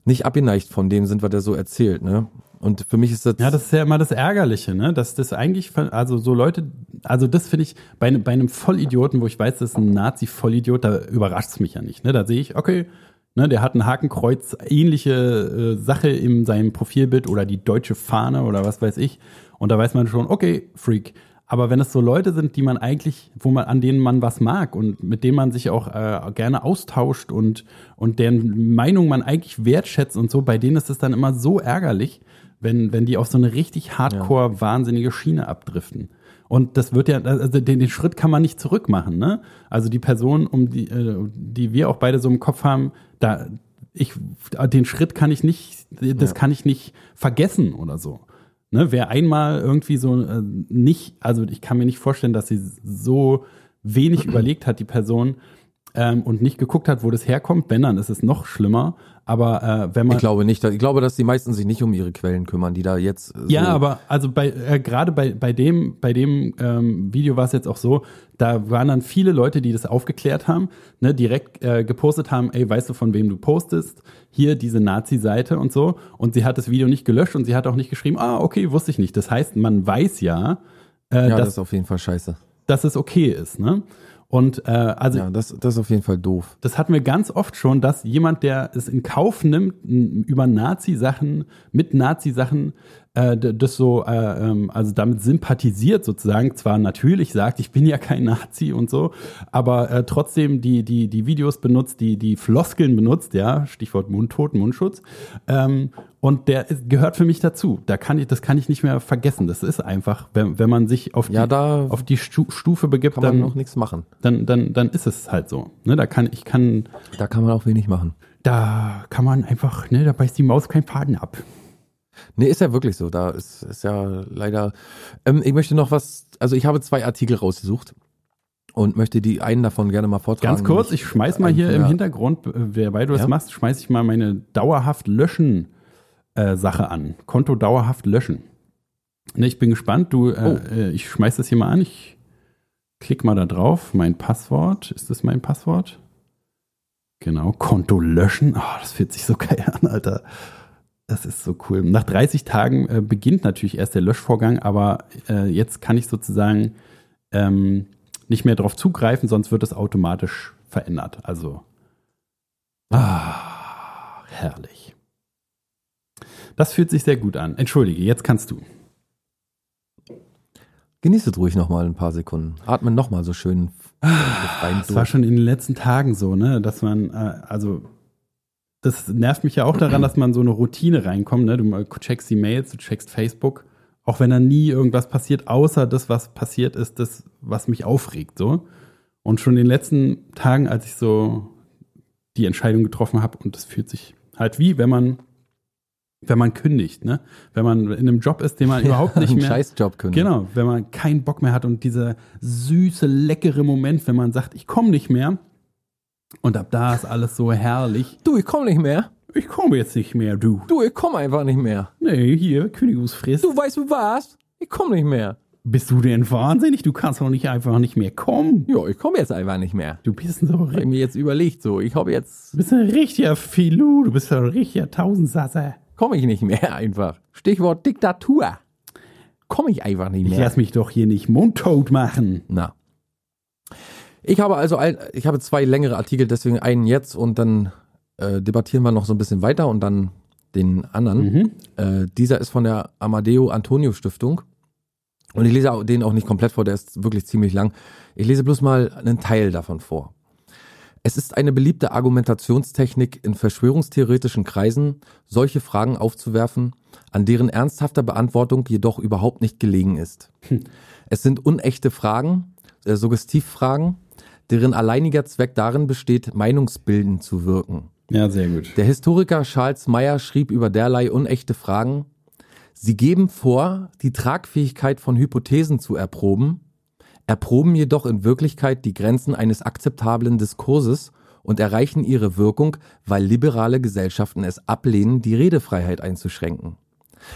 nicht abgeneigt von dem sind, was er so erzählt. Ne? Und für mich ist das, Ja, das ist ja immer das Ärgerliche, ne? Dass das eigentlich, also so Leute, also das finde ich, bei, bei einem Vollidioten, wo ich weiß, das ist ein Nazi-Vollidiot, da überrascht es mich ja nicht. Ne? Da sehe ich, okay, ne, der hat ein Hakenkreuz, ähnliche äh, Sache in seinem Profilbild oder die deutsche Fahne oder was weiß ich. Und da weiß man schon, okay, Freak. Aber wenn es so Leute sind, die man eigentlich, wo man, an denen man was mag und mit denen man sich auch äh, gerne austauscht und, und deren Meinung man eigentlich wertschätzt und so, bei denen ist es dann immer so ärgerlich, wenn, wenn die auf so eine richtig hardcore wahnsinnige Schiene abdriften. Und das wird ja, also den, den Schritt kann man nicht zurückmachen, ne? Also die Person, um die, äh, die wir auch beide so im Kopf haben, da, ich, den Schritt kann ich nicht, das Ja. kann ich nicht vergessen oder so. Ne, wer einmal irgendwie so äh, nicht, also ich kann mir nicht vorstellen, dass sie so wenig überlegt hat, die Person, ähm, und nicht geguckt hat, wo das herkommt. Wenn, dann ist es noch schlimmer. Aber äh, wenn man ich glaube nicht, ich glaube, dass die meisten sich nicht um ihre Quellen kümmern, die da jetzt. äh, ja, so, aber also bei äh, gerade bei bei dem bei dem ähm, Video war es jetzt auch so, da waren dann viele Leute, die das aufgeklärt haben, ne, direkt äh, gepostet haben, ey, weißt du von wem du postest? Hier diese Nazi-Seite und so. Und sie hat das Video nicht gelöscht und sie hat auch nicht geschrieben, ah, okay, wusste ich nicht. Das heißt, man weiß ja, äh, Ja, das dass, ist auf jeden Fall scheiße. dass es okay ist, ne? Und äh, also Ja, das, das ist auf jeden Fall doof. das hatten wir ganz oft schon, dass jemand, der es in Kauf nimmt, über Nazi-Sachen, mit Nazi-Sachen, äh, das so, äh, ähm, also damit sympathisiert sozusagen, zwar natürlich sagt, ich bin ja kein Nazi und so, aber äh, trotzdem die, die, die Videos benutzt, die, die Floskeln benutzt, ja, Stichwort Mundtot, Mundschutz, ähm, und der ist, gehört für mich dazu. Da kann ich, das kann ich nicht mehr vergessen. Das ist einfach, wenn, wenn man sich auf die, Ja, da auf die Stu Stufe begibt, kann man dann, noch nichts machen. dann, dann, dann ist es halt so. Ne, da kann, ich kann, Da kann man auch wenig machen. da kann man einfach, ne, da beißt die Maus keinen Faden ab. Nee, ist ja wirklich so. Da ist, ist ja leider. Ähm, ich möchte noch was, also ich habe zwei Artikel rausgesucht und möchte die einen davon gerne mal vortragen. Ganz kurz, ich schmeiß mal hier im. Hintergrund, äh, wer- weil du das Ja. machst, schmeiß ich mal meine dauerhaft löschen äh, Sache an. Konto dauerhaft löschen. Ne, ich bin gespannt. Du, äh, Oh. äh, ich schmeiß das hier mal an. Ich klick mal da drauf. Mein Passwort. Ist das mein Passwort? Genau. Konto löschen. Oh, das fühlt sich so geil an, Alter. Das ist so cool. Nach 30 Tagen äh, beginnt natürlich erst der Löschvorgang, aber äh, jetzt kann ich sozusagen ähm, nicht mehr darauf zugreifen, sonst wird es automatisch verändert. Also, ah, herrlich. Das fühlt sich sehr gut an. Entschuldige, jetzt kannst du. Genieße es ruhig noch mal ein paar Sekunden. Atme noch mal so schön befreiend Das war schon in den letzten Tagen so, ne, dass man, äh, also, das nervt mich ja auch daran, dass man so eine Routine reinkommt, ne, du checkst die Mails, du checkst Facebook, auch wenn da nie irgendwas passiert, außer das, was passiert ist, das, was mich aufregt, so. Und schon in den letzten Tagen, als ich so die Entscheidung getroffen habe, und das fühlt sich halt wie, wenn man, wenn man kündigt, ne, wenn man in einem Job ist, den man überhaupt nicht mehr, Scheißjob kündigen. Genau, wenn man keinen Bock mehr hat und dieser süße, leckere Moment, wenn man sagt, ich komme nicht mehr. Und ab da ist alles so herrlich. Du, ich komme nicht mehr. Ich komme jetzt nicht mehr, du. Du, ich komme einfach nicht mehr. Nee, hier, Kündigungsfrist. Du weißt du was? Ich komme nicht mehr. Bist du denn wahnsinnig? Du kannst doch nicht einfach nicht mehr kommen. Ja, ich komme jetzt einfach nicht mehr. Du bist so ich mir jetzt überlegt, so, ich habe jetzt, Du bist ein richtiger Filou, du bist ein richtiger Tausendsasser. Komme ich nicht mehr einfach. Stichwort Diktatur. komme ich einfach nicht Ich mehr. lass mich doch hier nicht mundtot machen. Na. Ich habe also ein, ich habe zwei längere Artikel, deswegen einen jetzt und dann äh, debattieren wir noch so ein bisschen weiter und dann den anderen. Mhm. Äh, dieser ist von der Amadeo Antonio Stiftung. Und ich lese auch- den auch nicht komplett vor, der ist wirklich ziemlich lang. Ich lese bloß mal einen Teil davon vor. Es ist eine beliebte Argumentationstechnik in verschwörungstheoretischen Kreisen, solche Fragen aufzuwerfen, an deren ernsthafter Beantwortung jedoch überhaupt nicht gelegen ist. Es sind unechte Fragen, äh, Suggestivfragen, deren alleiniger Zweck darin besteht, meinungsbildend zu wirken. Ja, sehr gut. Der Historiker Charles Meyer schrieb über derlei unechte Fragen, sie geben vor, die Tragfähigkeit von Hypothesen zu erproben, erproben jedoch in Wirklichkeit die Grenzen eines akzeptablen Diskurses und erreichen ihre Wirkung, weil liberale Gesellschaften es ablehnen, die Redefreiheit einzuschränken.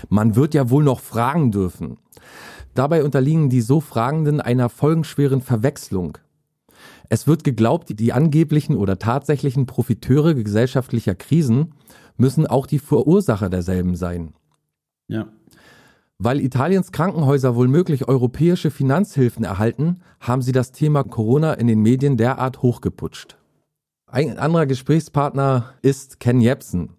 Man wird ja wohl noch fragen dürfen. Dabei unterliegen die so Fragenden einer folgenschweren Verwechslung. Es wird geglaubt, die angeblichen oder tatsächlichen Profiteure gesellschaftlicher Krisen müssen auch die Verursacher derselben sein. Ja. Weil Italiens Krankenhäuser wohl europäische Finanzhilfen erhalten, haben sie das Thema Corona in den Medien derart hochgeputscht. Ein anderer Gesprächspartner ist Ken Jebsen,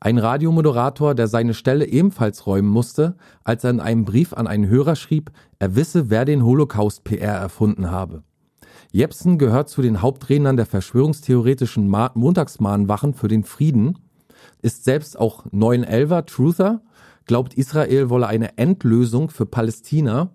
ein Radiomoderator, der seine Stelle ebenfalls räumen musste, als er in einem Brief an einen Hörer schrieb, er wisse, wer den Holocaust PR erfunden habe. Jepsen gehört zu den Hauptrednern der verschwörungstheoretischen Ma Montagsmahnwachen für den Frieden, ist selbst auch 9-11er Truther, glaubt Israel wolle eine Endlösung für Palästina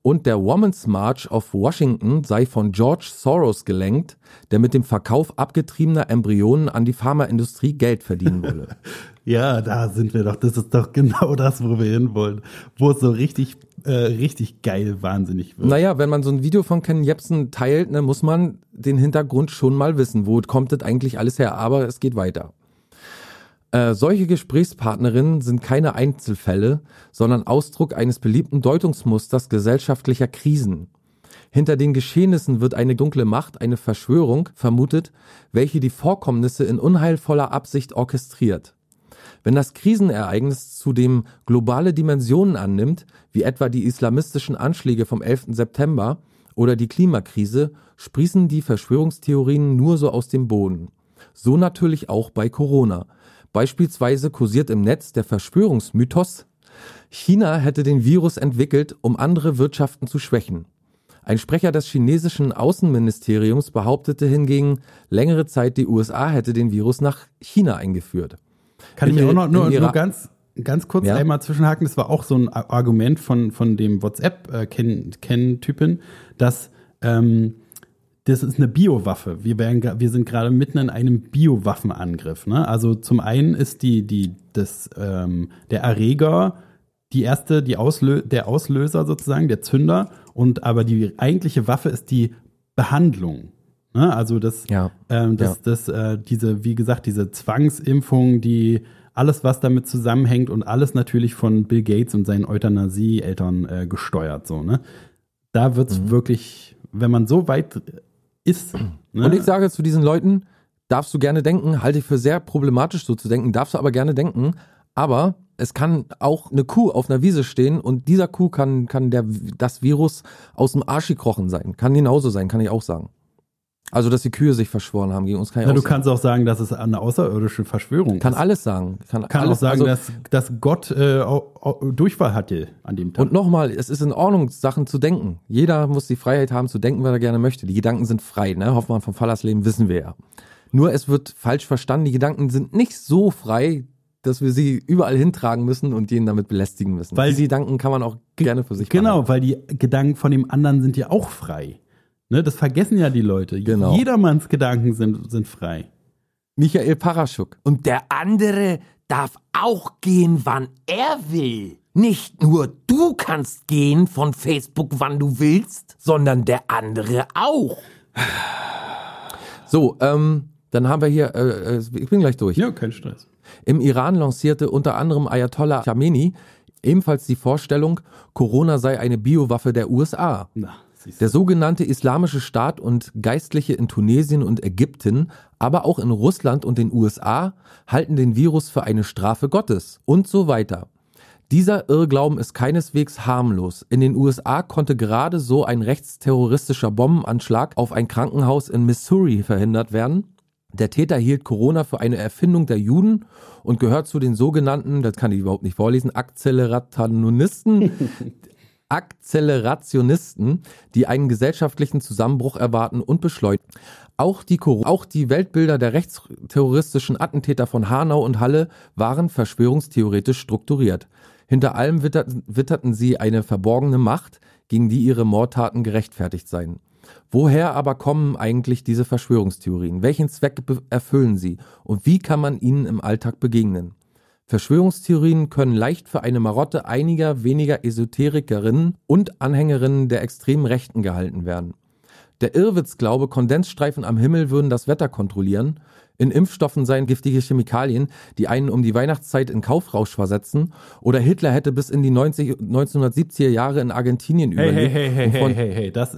und der Women's March auf Washington sei von George Soros gelenkt, der mit dem Verkauf abgetriebener Embryonen an die Pharmaindustrie Geld verdienen wolle. Ja, da sind wir doch. Das ist doch genau das, wo wir hinwollen. Wo es so richtig, äh, richtig geil wahnsinnig wird. Naja, wenn man so ein Video von Ken Jebsen teilt, ne, muss man den Hintergrund schon mal wissen. Wo kommt das eigentlich alles her? Aber es geht weiter. Äh, solche Gesprächspartnerinnen sind keine Einzelfälle, sondern Ausdruck eines beliebten Deutungsmusters gesellschaftlicher Krisen. Hinter den Geschehnissen wird eine dunkle Macht, eine Verschwörung vermutet, welche die Vorkommnisse in unheilvoller Absicht orchestriert. Wenn das Krisenereignis zudem globale Dimensionen annimmt, wie etwa die islamistischen Anschläge vom 11. September oder die Klimakrise, sprießen die Verschwörungstheorien nur so aus dem Boden. So natürlich auch bei Corona. Beispielsweise kursiert im Netz der Verschwörungsmythos, China hätte den Virus entwickelt, um andere Wirtschaften zu schwächen. Ein Sprecher des chinesischen Außenministeriums behauptete hingegen, längere Zeit die USA hätte den Virus nach China eingeführt. Kann ich In mir auch noch nur, nur ganz, ganz kurz Ja? einmal zwischenhaken? Das war auch so ein Argument von, von dem WhatsApp-Ken-Typen, dass ähm, das ist eine Biowaffe. Wir, werden, wir sind gerade mitten in einem Biowaffenangriff. Ne? Also zum einen ist die, die, das, ähm, der Erreger die erste, die Auslö der Auslöser sozusagen, der Zünder. Und aber die eigentliche Waffe ist die Behandlung. Ne? Also das, Ja, ähm, das, ja. das, äh, diese, wie gesagt, diese Zwangsimpfung, die alles, was damit zusammenhängt und alles natürlich von Bill Gates und seinen Euthanasie-Eltern äh, gesteuert, so, ne? Da wird's Mhm. wirklich, wenn man so weit ist. Ne? Und ich sage zu diesen Leuten, darfst du gerne denken, halte ich für sehr problematisch so zu denken, darfst du aber gerne denken, aber es kann auch eine Kuh auf einer Wiese stehen und dieser Kuh kann, kann der, das Virus aus dem Arsch gekrochen sein. Kann genauso sein, kann ich auch sagen. Also, dass die Kühe sich verschworen haben gegen uns, kann ich ja, auch du sagen. kannst auch sagen, dass es eine außerirdische Verschwörung Kann ist. alles sagen. Kann, Kann alles, auch sagen, also, dass, dass Gott äh, au- au- Durchfall hatte an dem Tag. Und nochmal, es ist in Ordnung, Sachen zu denken. Jeder muss die Freiheit haben, zu denken, was er gerne möchte. Die Gedanken sind frei, ne? Hoffmann vom Fallersleben wissen wir ja. Nur es wird falsch verstanden. Die Gedanken sind nicht so frei, dass wir sie überall hintragen müssen und jeden damit belästigen müssen. Weil- Diese Gedanken kann man auch gerne für sich Genau, behalten. weil die Gedanken von dem anderen sind ja auch frei. Ne, das vergessen ja die Leute. Genau. Jedermanns Gedanken sind, sind frei. Michael Paraschuk. Und der andere darf auch gehen, wann er will. Nicht nur du kannst gehen von Facebook, wann du willst, sondern der andere auch. So, ähm, dann haben wir hier, äh, äh, ich bin gleich durch. Ja, kein Stress. Im Iran lancierte unter anderem Ayatollah Khamenei ebenfalls die Vorstellung, Corona sei eine Biowaffe der USA. Na. Der sogenannte Islamische Staat und Geistliche in Tunesien und Ägypten, aber auch in Russland und den USA halten den Virus für eine Strafe Gottes und so weiter. Dieser Irrglauben ist keineswegs harmlos. In den USA konnte gerade so ein rechtsterroristischer Bombenanschlag auf ein Krankenhaus in Missouri verhindert werden. Der Täter hielt Corona für eine Erfindung der Juden und gehört zu den sogenannten, das kann ich überhaupt nicht vorlesen, Akzeleratanonisten, Akzelerationisten, die einen gesellschaftlichen Zusammenbruch erwarten und beschleunigen. Auch die, auch die Weltbilder der rechtsterroristischen Attentäter von Hanau und Halle waren verschwörungstheoretisch strukturiert. Hinter allem witterten, witterten sie eine verborgene Macht, gegen die ihre Mordtaten gerechtfertigt seien. Woher aber kommen eigentlich diese Verschwörungstheorien? Welchen Zweck erfüllen sie? Und wie kann man ihnen im Alltag begegnen? Verschwörungstheorien können leicht für eine Marotte einiger weniger Esoterikerinnen und Anhängerinnen der extremen Rechten gehalten werden. Der Irrwitzglaube, Kondensstreifen am Himmel würden das Wetter kontrollieren, in Impfstoffen seien giftige Chemikalien, die einen um die Weihnachtszeit in Kaufrausch versetzen, oder Hitler hätte bis in die 90, 1970er Jahre in Argentinien Hey, hey, überlebt. hey, hey, von- hey, hey, hey, das,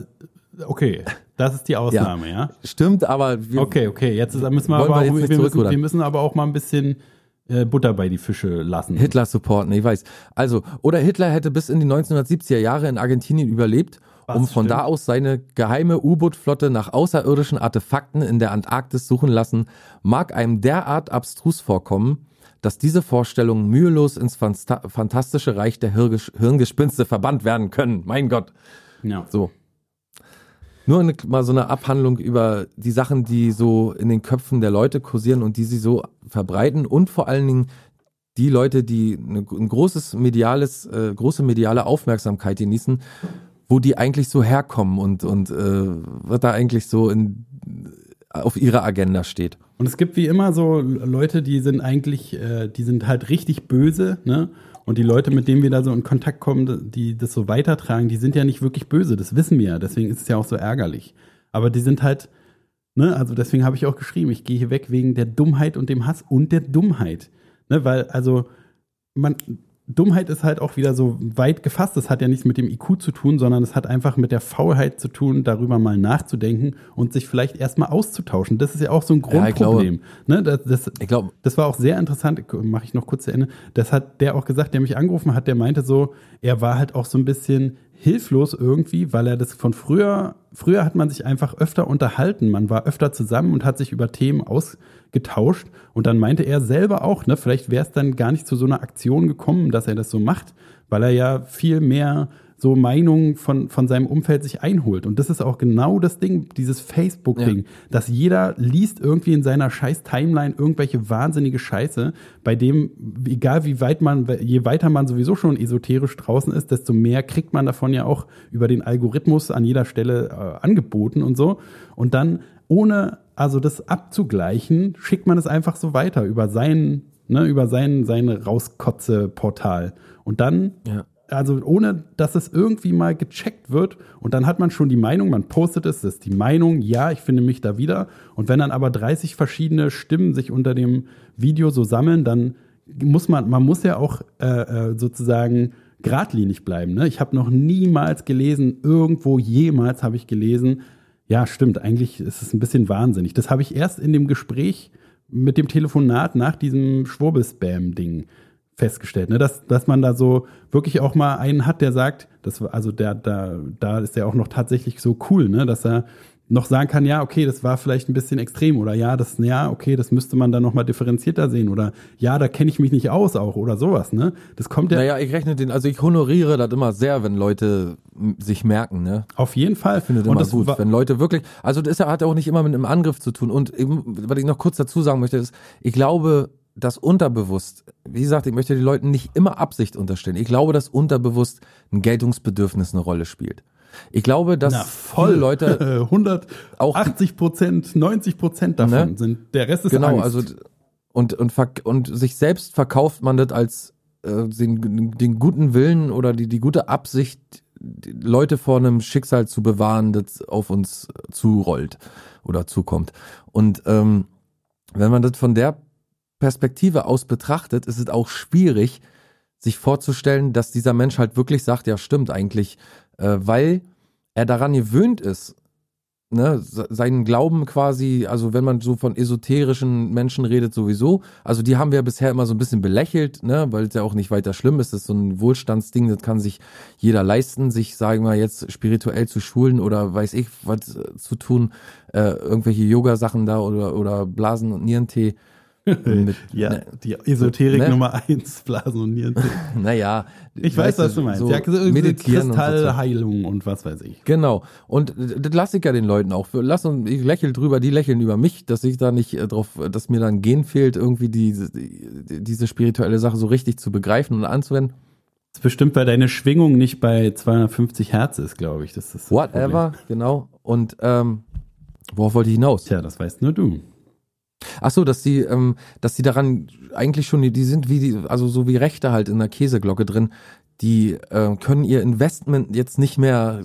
okay, das ist die Ausnahme, ja? Stimmt, aber wir, Okay, okay, jetzt müssen wir wir aber, wir, nicht müssen, wir müssen aber auch mal ein bisschen Butter bei die Fische lassen. Hitler supporten, ich weiß. Also, oder Hitler hätte bis in die 1970er Jahre in Argentinien überlebt, Was um von stimmt. da aus seine geheime U-Boot-Flotte nach außerirdischen Artefakten in der Antarktis suchen lassen, mag einem derart abstrus vorkommen, dass diese Vorstellungen mühelos ins Fanta- fantastische Reich der Hirgesch Hirngespinste verbannt werden können. Mein Gott. Ja. So. Nur eine, mal so eine Abhandlung über die Sachen, die so in den Köpfen der Leute kursieren und die sie so verbreiten und vor allen Dingen die Leute, die eine, ein großes mediales, äh, große mediale Aufmerksamkeit genießen, wo die eigentlich so herkommen und und äh, was da eigentlich so in auf ihrer Agenda steht. Und es gibt wie immer so Leute, die sind eigentlich, äh, die sind halt richtig böse, ne? Und die Leute, mit denen wir da so in Kontakt kommen, die das so weitertragen, die sind ja nicht wirklich böse, das wissen wir ja. Deswegen ist es ja auch so ärgerlich. Aber die sind halt, ne, also deswegen habe ich auch geschrieben, ich gehe hier weg wegen der Dummheit und dem Hass und der Dummheit. Ne, weil, also, man, Dummheit ist halt auch wieder so weit gefasst. Das hat ja nichts mit dem IQ zu tun, sondern es hat einfach mit der Faulheit zu tun, darüber mal nachzudenken und sich vielleicht erstmal auszutauschen. Das ist ja auch so ein Ja, ich glaube- Grundproblem. ne, das, das, Ich glaube, das war auch sehr interessant, mache ich noch kurz zu Ende. Das hat der auch gesagt, der mich angerufen hat, der meinte so, er war halt auch so ein bisschen hilflos irgendwie, weil er das von früher, früher hat man sich einfach öfter unterhalten, man war öfter zusammen und hat sich über Themen ausgetauscht. Und dann meinte er selber auch, ne, vielleicht wäre es dann gar nicht zu so einer Aktion gekommen, dass er das so macht, weil er ja viel mehr so Meinungen von, von seinem Umfeld sich einholt. Und das ist auch genau das Ding, dieses Facebook-Ding, dass jeder liest irgendwie in seiner scheiß Timeline irgendwelche wahnsinnige Scheiße, bei dem, egal wie weit man, je weiter man sowieso schon esoterisch draußen ist, desto mehr kriegt man davon ja auch über den Algorithmus an jeder Stelle äh, angeboten und so. Und dann, ohne also das abzugleichen, schickt man es einfach so weiter über sein, ne, über sein, sein Rauskotze-Portal. Und dann ja. Also ohne dass es irgendwie mal gecheckt wird und dann hat man schon die Meinung, man postet es, das ist die Meinung, ja, ich finde mich da wieder und wenn dann aber 30 verschiedene Stimmen sich unter dem Video so sammeln, dann muss man, man muss ja auch äh, äh, sozusagen geradlinig bleiben. Ne? Ich habe noch niemals gelesen, irgendwo jemals habe ich gelesen, ja, stimmt, eigentlich ist es ein bisschen wahnsinnig. Das habe ich erst in dem Gespräch mit dem Telefonat nach diesem Schwurbel-Spam-Ding festgestellt, ne? dass, dass man da so wirklich auch mal einen hat, der sagt, das, also der, da, da ist der auch noch tatsächlich so cool, ne? dass er noch sagen kann, ja, okay, das war vielleicht ein bisschen extrem oder ja, das, ja, okay, das müsste man dann nochmal differenzierter sehen oder ja, da kenne ich mich nicht aus auch oder sowas, ne? Das kommt ja Naja, ich rechne den, also ich honoriere das immer sehr, wenn Leute sich merken, ne? auf jeden Fall. Ich finde das immer das gut, wenn Leute wirklich, also das ist ja- hat ja auch nicht immer mit einem Angriff zu tun. Und eben, was ich noch kurz dazu sagen möchte, ist, ich glaube, dass unterbewusst, wie gesagt, ich möchte den Leuten nicht immer Absicht unterstellen. Ich glaube, dass unterbewusst ein Geltungsbedürfnis eine Rolle spielt. Ich glaube, dass Na, voll. Leute 180 Prozent, 90 Prozent davon Ne? sind, der Rest ist genau, Angst. also und und und sich selbst verkauft man das als äh, den, den guten Willen oder die die gute Absicht, die Leute vor einem Schicksal zu bewahren, das auf uns zurollt oder zukommt. Und ähm, wenn man das von der Perspektive aus betrachtet, ist es auch schwierig, sich vorzustellen, dass dieser Mensch halt wirklich sagt, ja stimmt eigentlich, äh, weil er daran gewöhnt ist, ne, seinen Glauben quasi, also wenn man so von esoterischen Menschen redet sowieso, also die haben wir bisher immer so ein bisschen belächelt, ne, weil es ja auch nicht weiter schlimm ist, das ist so ein Wohlstandsding, das kann sich jeder leisten, sich, sagen wir jetzt, spirituell zu schulen oder weiß ich, was äh, zu tun, äh, irgendwelche Yoga-Sachen da oder, oder Blasen- und Nierentee mit, ja, ne, die Esoterik ne? Nummer eins, Blasen und Nieren. naja. Ich weiß, was du meinst. So ja, Kristallheilung und, so. und, was weiß ich. Genau. Und das lasse ich ja den Leuten auch. Lass uns, ich lächle drüber, die lächeln über mich, dass ich da nicht äh, drauf, dass mir dann Gen fehlt, irgendwie diese, diese spirituelle Sache so richtig zu begreifen und anzuwenden. Das ist bestimmt, weil deine Schwingung nicht bei 250 Hertz ist, glaube ich. Das ist das Whatever, Problem. genau. Und ähm, worauf wollte ich hinaus? Tja, das weißt nur du. Ach so, dass die, ähm, dass die daran eigentlich schon, die sind wie die, also so wie Rechte halt in der Käseglocke drin, die äh, können ihr Investment jetzt nicht mehr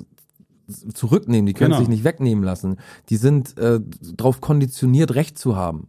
zurücknehmen, die können genau. sich nicht wegnehmen lassen. Die sind äh, darauf konditioniert, Recht zu haben.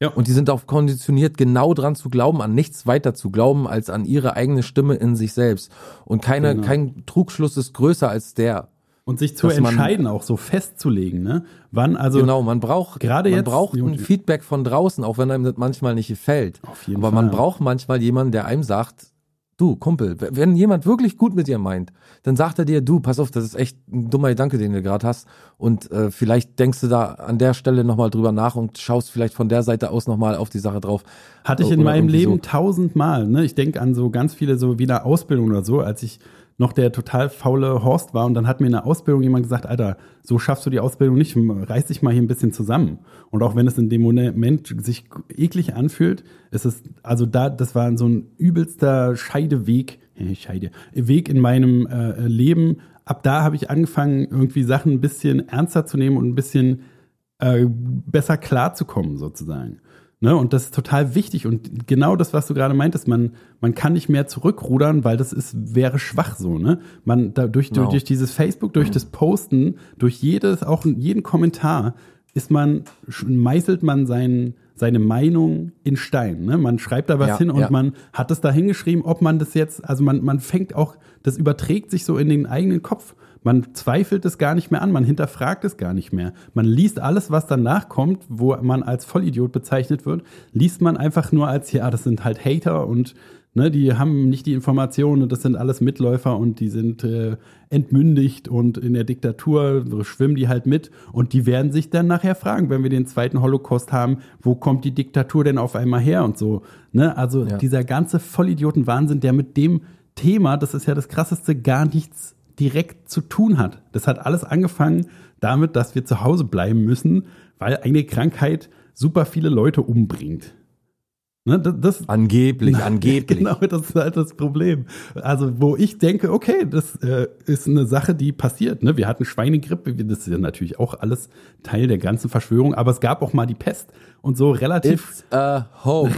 Ja. Und die sind darauf konditioniert, genau dran zu glauben, an nichts weiter zu glauben, als an ihre eigene Stimme in sich selbst. Und keine, genau. kein Trugschluss ist größer als der. Und sich zu entscheiden, auch so festzulegen, ne? Wann also. Genau, man braucht, gerade man jetzt, braucht ein Feedback von draußen, auch wenn einem das manchmal nicht gefällt. Auf jeden Aber Fall. man braucht manchmal jemanden, der einem sagt, du, Kumpel, wenn jemand wirklich gut mit dir meint, dann sagt er dir, du, pass auf, das ist echt ein dummer Gedanke, den du gerade hast. Und äh, vielleicht denkst du da an der Stelle nochmal drüber nach und schaust vielleicht von der Seite aus nochmal auf die Sache drauf. Hatte ich in meinem Leben so. tausendmal, ne? Ich denke an so ganz viele, so wie eine Ausbildung oder so, als ich noch der total faule Horst war und dann hat mir in der Ausbildung jemand gesagt, Alter, so schaffst du die Ausbildung nicht, reiß dich mal hier ein bisschen zusammen. Und auch wenn es in dem Moment sich eklig anfühlt, ist es, also da, das war so ein übelster Scheideweg, Scheide, Weg in meinem äh, Leben. Ab da habe ich angefangen, irgendwie Sachen ein bisschen ernster zu nehmen und ein bisschen äh, besser klarzukommen, sozusagen. Ne? Und das ist total wichtig. Und genau das, was du gerade meintest, man, man kann nicht mehr zurückrudern, weil das ist, wäre schwach so. Ne? Man, da, durch, genau. durch, durch dieses Facebook, durch das Posten, durch jedes, auch jeden Kommentar, ist man, meißelt man sein, seine Meinung in Stein. Ne? Man schreibt da was ja, hin und ja. man hat es da hingeschrieben, ob man das jetzt, also man, man fängt auch, das überträgt sich so in den eigenen Kopf. Man zweifelt es gar nicht mehr an, man hinterfragt es gar nicht mehr. Man liest alles, was danach kommt, wo man als Vollidiot bezeichnet wird, liest man einfach nur als, ja, das sind halt Hater und ne, die haben nicht die Informationen und das sind alles Mitläufer und die sind äh, entmündigt und in der Diktatur schwimmen die halt mit und die werden sich dann nachher fragen, wenn wir den zweiten Holocaust haben, wo kommt die Diktatur denn auf einmal her und so. Ne? Also ja. dieser ganze Vollidioten-Wahnsinn, der mit dem Thema, das ist ja das krasseste, gar nichts direkt zu tun hat. Das hat alles angefangen damit, dass wir zu Hause bleiben müssen, weil eine Krankheit super viele Leute umbringt. Ne, das, angeblich, na, angeblich. Genau, das ist halt das Problem. Also, wo ich denke, okay, das äh, ist eine Sache, die passiert. Ne? Wir hatten Schweinegrippe, das ist ja natürlich auch alles Teil der ganzen Verschwörung, aber es gab auch mal die Pest und so relativ,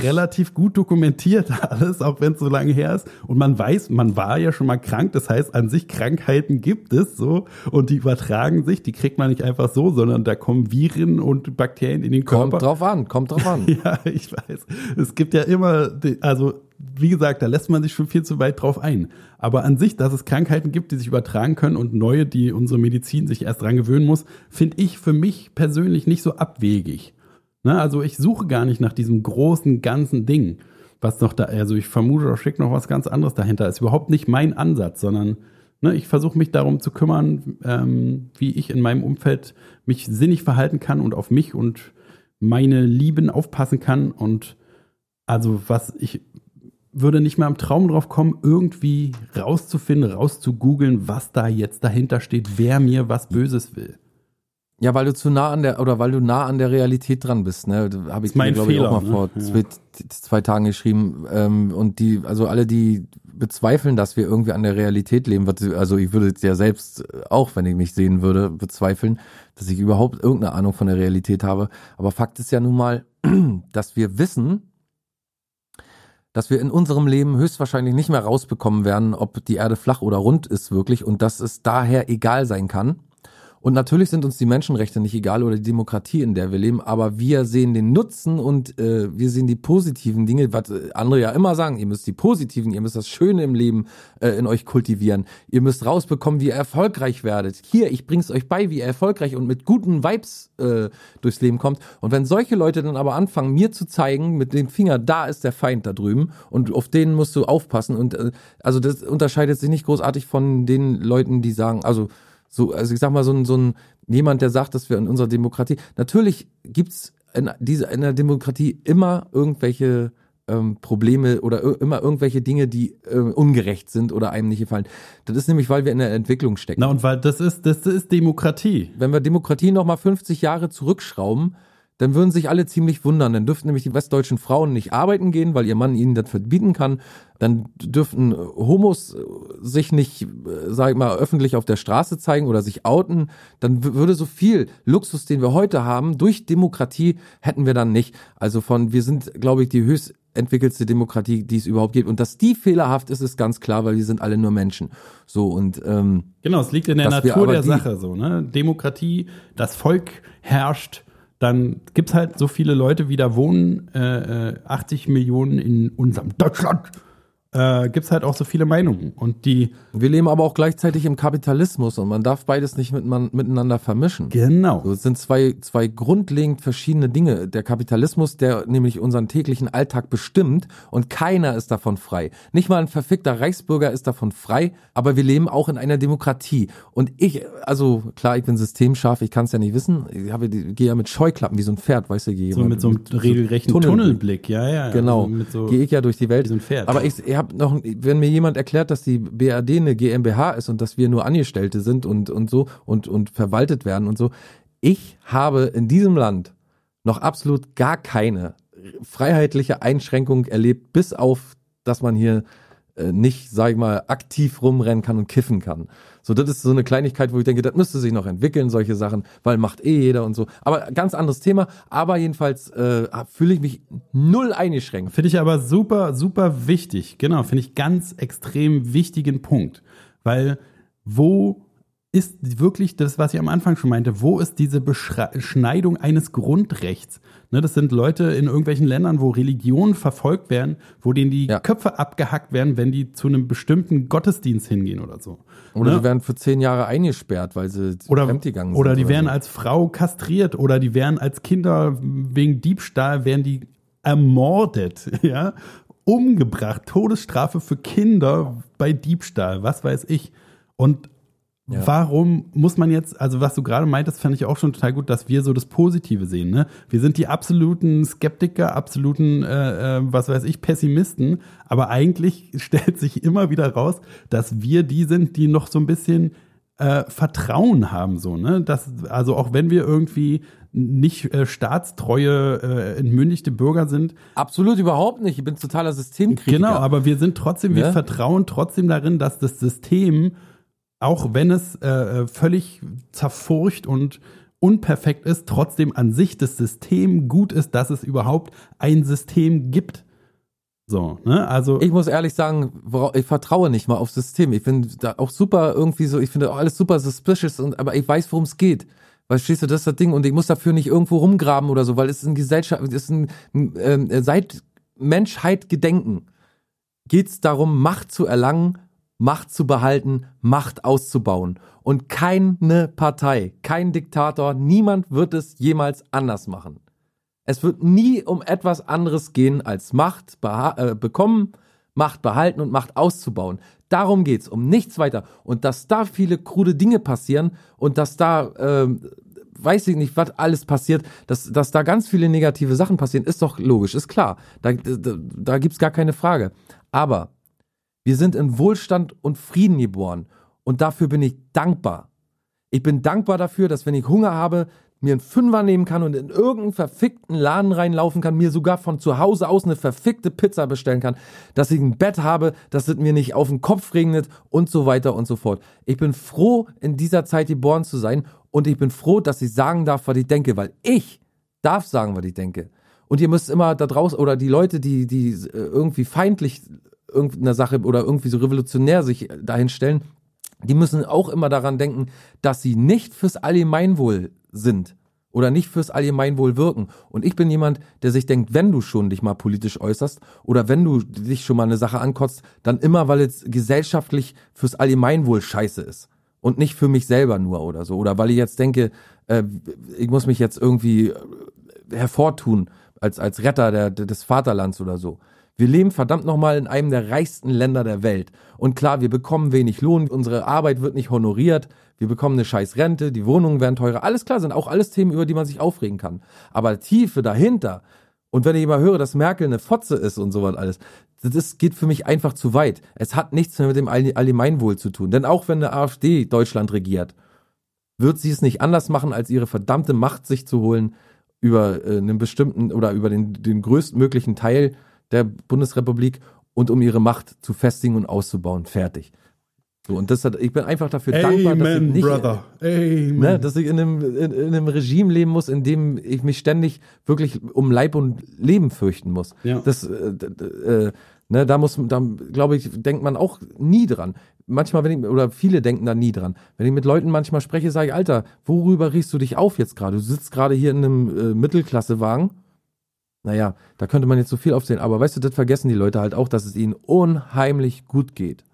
relativ gut dokumentiert alles, auch wenn es so lange her ist. Und man weiß, man war ja schon mal krank, das heißt, an sich Krankheiten gibt es so und die übertragen sich, die kriegt man nicht einfach so, sondern da kommen Viren und Bakterien in den Körper. Kommt drauf an, kommt drauf an. ja, ich weiß. Es gibt ja immer, also wie gesagt, da lässt man sich schon viel zu weit drauf ein. Aber an sich, dass es Krankheiten gibt, die sich übertragen können und neue, die unsere Medizin sich erst dran gewöhnen muss, finde ich für mich persönlich nicht so abwegig. Ne? Also ich suche gar nicht nach diesem großen, ganzen Ding, was noch da, also ich vermute, da steckt noch was ganz anderes dahinter. Ist überhaupt nicht mein Ansatz, sondern ne, ich versuche mich darum zu kümmern, ähm, wie ich in meinem Umfeld mich sinnig verhalten kann und auf mich und meine Lieben aufpassen kann. Und also was ich würde nicht mehr am Traum drauf kommen, irgendwie rauszufinden, rauszugoogeln, was da jetzt dahinter steht, wer mir was Böses will. Ja, weil du zu nah an der, oder weil du nah an der Realität dran bist, ne? Habe ich dir, glaube ich, auch mal ne? vor ja. zwei, zwei, Tagen geschrieben. Ähm, und die, also alle, die bezweifeln, dass wir irgendwie an der Realität leben, also ich würde ja selbst auch, wenn ich mich sehen würde, bezweifeln, dass ich überhaupt irgendeine Ahnung von der Realität habe. Aber Fakt ist ja nun mal, dass wir wissen, dass wir in unserem Leben höchstwahrscheinlich nicht mehr rausbekommen werden, ob die Erde flach oder rund ist wirklich und dass es daher egal sein kann Und natürlich sind uns die Menschenrechte nicht egal oder die Demokratie, in der wir leben, aber wir sehen den Nutzen und äh, wir sehen die positiven Dinge, was äh, andere ja immer sagen, ihr müsst die positiven, ihr müsst das Schöne im Leben äh, in euch kultivieren. Ihr müsst rausbekommen, wie ihr erfolgreich werdet. Hier, ich bring's euch bei, wie ihr erfolgreich und mit guten Vibes äh, durchs Leben kommt. Und wenn solche Leute dann aber anfangen, mir zu zeigen, mit dem Finger, da ist der Feind da drüben und auf den musst du aufpassen. Und äh, also das unterscheidet sich nicht großartig von den Leuten, die sagen, also so, also ich sag mal, so ein, so ein jemand, der sagt, dass wir in unserer Demokratie, natürlich gibt's in, dieser, in der Demokratie immer irgendwelche ähm, Probleme oder immer irgendwelche Dinge, die äh, ungerecht sind oder einem nicht gefallen. Das ist nämlich, weil wir in der Entwicklung stecken. Na und weil das ist, das ist Demokratie. Wenn wir Demokratie nochmal 50 Jahre zurückschrauben, dann würden sich alle ziemlich wundern. Dann dürften nämlich die westdeutschen Frauen nicht arbeiten gehen, weil ihr Mann ihnen das verbieten kann. Dann dürften Homos sich nicht, äh, sag ich mal, öffentlich auf der Straße zeigen oder sich outen. Dann würde so viel Luxus, den wir heute haben, durch Demokratie hätten wir dann nicht. Also von, wir sind, glaube ich, die höchst entwickelste Demokratie, die es überhaupt gibt. Und dass die fehlerhaft ist, ist ganz klar, weil wir sind alle nur Menschen. So und ähm, genau, es liegt in der Natur der Sache so. Ne? Demokratie, das Volk herrscht dann gibt es halt so viele Leute, wie da wohnen, äh, 80 äh, Millionen in unserem Deutschland äh, gibt es halt auch so viele Meinungen. Und die. Wir leben aber auch gleichzeitig im Kapitalismus und man darf beides nicht mit, man, miteinander vermischen. Genau. So, es sind zwei, zwei grundlegend verschiedene Dinge. Der Kapitalismus, der nämlich unseren täglichen Alltag bestimmt und keiner ist davon frei. Nicht mal ein verfickter Reichsbürger ist davon frei, aber wir leben auch in einer Demokratie. Und ich, also klar, ich bin systemscharf, ich kann es ja nicht wissen. Ich habe, gehe ja mit Scheuklappen wie so ein Pferd, weißt du, gehe so mit so einem regelrechten Tunnelblick. Tunnelblick, ja, ja. Genau. Also so gehe ich ja durch die Welt. Wie so ein Pferd. Aber ich, ich habe noch, wenn mir jemand erklärt, dass die BRD eine GmbH ist und dass wir nur Angestellte sind und, und so und, und verwaltet werden und so. Ich habe in diesem Land noch absolut gar keine freiheitliche Einschränkung erlebt, bis auf, dass man hier äh, nicht, sag ich mal, aktiv rumrennen kann und kiffen kann. So, das ist so eine Kleinigkeit, wo ich denke, das müsste sich noch entwickeln, solche Sachen, weil macht eh jeder und so. Aber ganz anderes Thema. Aber jedenfalls äh, fühle ich mich null eingeschränkt. Finde ich aber super, super wichtig. Genau, finde ich ganz extrem wichtigen Punkt. Weil wo ist wirklich das, was ich am Anfang schon meinte, wo ist diese Beschneidung eines Grundrechts? Ne, das sind Leute in irgendwelchen Ländern, wo Religionen verfolgt werden, wo denen die ja. Köpfe abgehackt werden, wenn die zu einem bestimmten Gottesdienst hingehen oder so. Oder ne? die werden für zehn Jahre eingesperrt, weil sie oder, fremdgegangen sind. Oder die oder werden so. als Frau kastriert oder die werden als Kinder wegen Diebstahl werden die ermordet, ja, umgebracht, Todesstrafe für Kinder bei Diebstahl, was weiß ich. Und ja. Warum muss man jetzt, also was du gerade meintest, fand ich auch schon total gut, dass wir so das Positive sehen. Ne? Wir sind die absoluten Skeptiker, absoluten, äh, äh, was weiß ich, Pessimisten, aber eigentlich stellt sich immer wieder raus, dass wir die sind, die noch so ein bisschen äh, Vertrauen haben, so, ne? Dass, also auch wenn wir irgendwie nicht äh, staatstreue, äh, entmündigte Bürger sind. Absolut überhaupt nicht. Ich bin totaler Systemkritiker. Genau, aber wir sind trotzdem, wir ja? vertrauen trotzdem darin, dass das System auch wenn es äh, völlig zerfurcht und unperfekt ist, trotzdem an sich das System gut ist, dass es überhaupt ein System gibt. So, ne? Also. Ich muss ehrlich sagen, ich vertraue nicht mal aufs System. Ich finde da auch super irgendwie so, ich finde auch alles super suspicious und, aber ich weiß, worum es geht. Verstehst du, das ist das Ding und ich muss dafür nicht irgendwo rumgraben oder so, weil es ist ein Gesellschaft, es ist ein, äh, seit Menschheit Gedenken geht es darum, Macht zu erlangen Macht zu behalten, Macht auszubauen. Und keine Partei, kein Diktator, niemand wird es jemals anders machen. Es wird nie um etwas anderes gehen als Macht äh, bekommen, Macht behalten und Macht auszubauen. Darum geht's, um nichts weiter. Und dass da viele krude Dinge passieren und dass da, äh, weiß ich nicht, was alles passiert, dass, dass da ganz viele negative Sachen passieren, ist doch logisch, ist klar. Da, da, da gibt's gar keine Frage. Aber wir sind in Wohlstand und Frieden geboren. Und dafür bin ich dankbar. Ich bin dankbar dafür, dass wenn ich Hunger habe, mir einen Fünfer nehmen kann und in irgendeinen verfickten Laden reinlaufen kann, mir sogar von zu Hause aus eine verfickte Pizza bestellen kann, dass ich ein Bett habe, dass es mir nicht auf den Kopf regnet und so weiter und so fort. Ich bin froh, in dieser Zeit geboren zu sein und ich bin froh, dass ich sagen darf, was ich denke, weil ich darf sagen, was ich denke. Und ihr müsst immer da draußen, oder die Leute, die, die irgendwie feindlich irgendeiner Sache oder irgendwie so revolutionär sich dahin stellen, die müssen auch immer daran denken, dass sie nicht fürs Allgemeinwohl sind oder nicht fürs Allgemeinwohl wirken. Und ich bin jemand, der sich denkt, wenn du schon dich mal politisch äußerst oder wenn du dich schon mal eine Sache ankotzt, dann immer, weil es gesellschaftlich fürs Allgemeinwohl scheiße ist und nicht für mich selber nur oder so. Oder weil ich jetzt denke, äh, ich muss mich jetzt irgendwie äh, hervortun als, als Retter der, des Vaterlands oder so. Wir leben verdammt nochmal in einem der reichsten Länder der Welt. Und klar, wir bekommen wenig Lohn, unsere Arbeit wird nicht honoriert, wir bekommen eine scheiß Rente, die Wohnungen werden teurer. Alles klar, sind auch alles Themen, über die man sich aufregen kann. Aber Tiefe dahinter, und wenn ich immer höre, dass Merkel eine Fotze ist und sowas alles, das geht für mich einfach zu weit. Es hat nichts mehr mit dem Allgemeinwohl zu tun. Denn auch wenn eine AfD Deutschland regiert, wird sie es nicht anders machen, als ihre verdammte Macht sich zu holen über äh, einen bestimmten oder über den, den größtmöglichen Teil der Bundesrepublik und um ihre Macht zu festigen und auszubauen. Fertig. So, und das hat, ich bin einfach dafür Amen, dankbar, dass ich nicht, brother. Amen. ne, dass ich in einem, in, in einem Regime leben muss, in dem ich mich ständig wirklich um Leib und Leben fürchten muss. Ja. Das, äh, äh, ne, da muss, da glaube ich, denkt man auch nie dran. Manchmal, wenn ich, oder viele denken da nie dran. Wenn ich mit Leuten manchmal spreche, sage ich, Alter, worüber riechst du dich auf jetzt gerade? Du sitzt gerade hier in einem äh, Mittelklassewagen. Naja, da könnte man jetzt so viel aufsehen, aber weißt du, das vergessen die Leute halt auch, dass es ihnen unheimlich gut geht.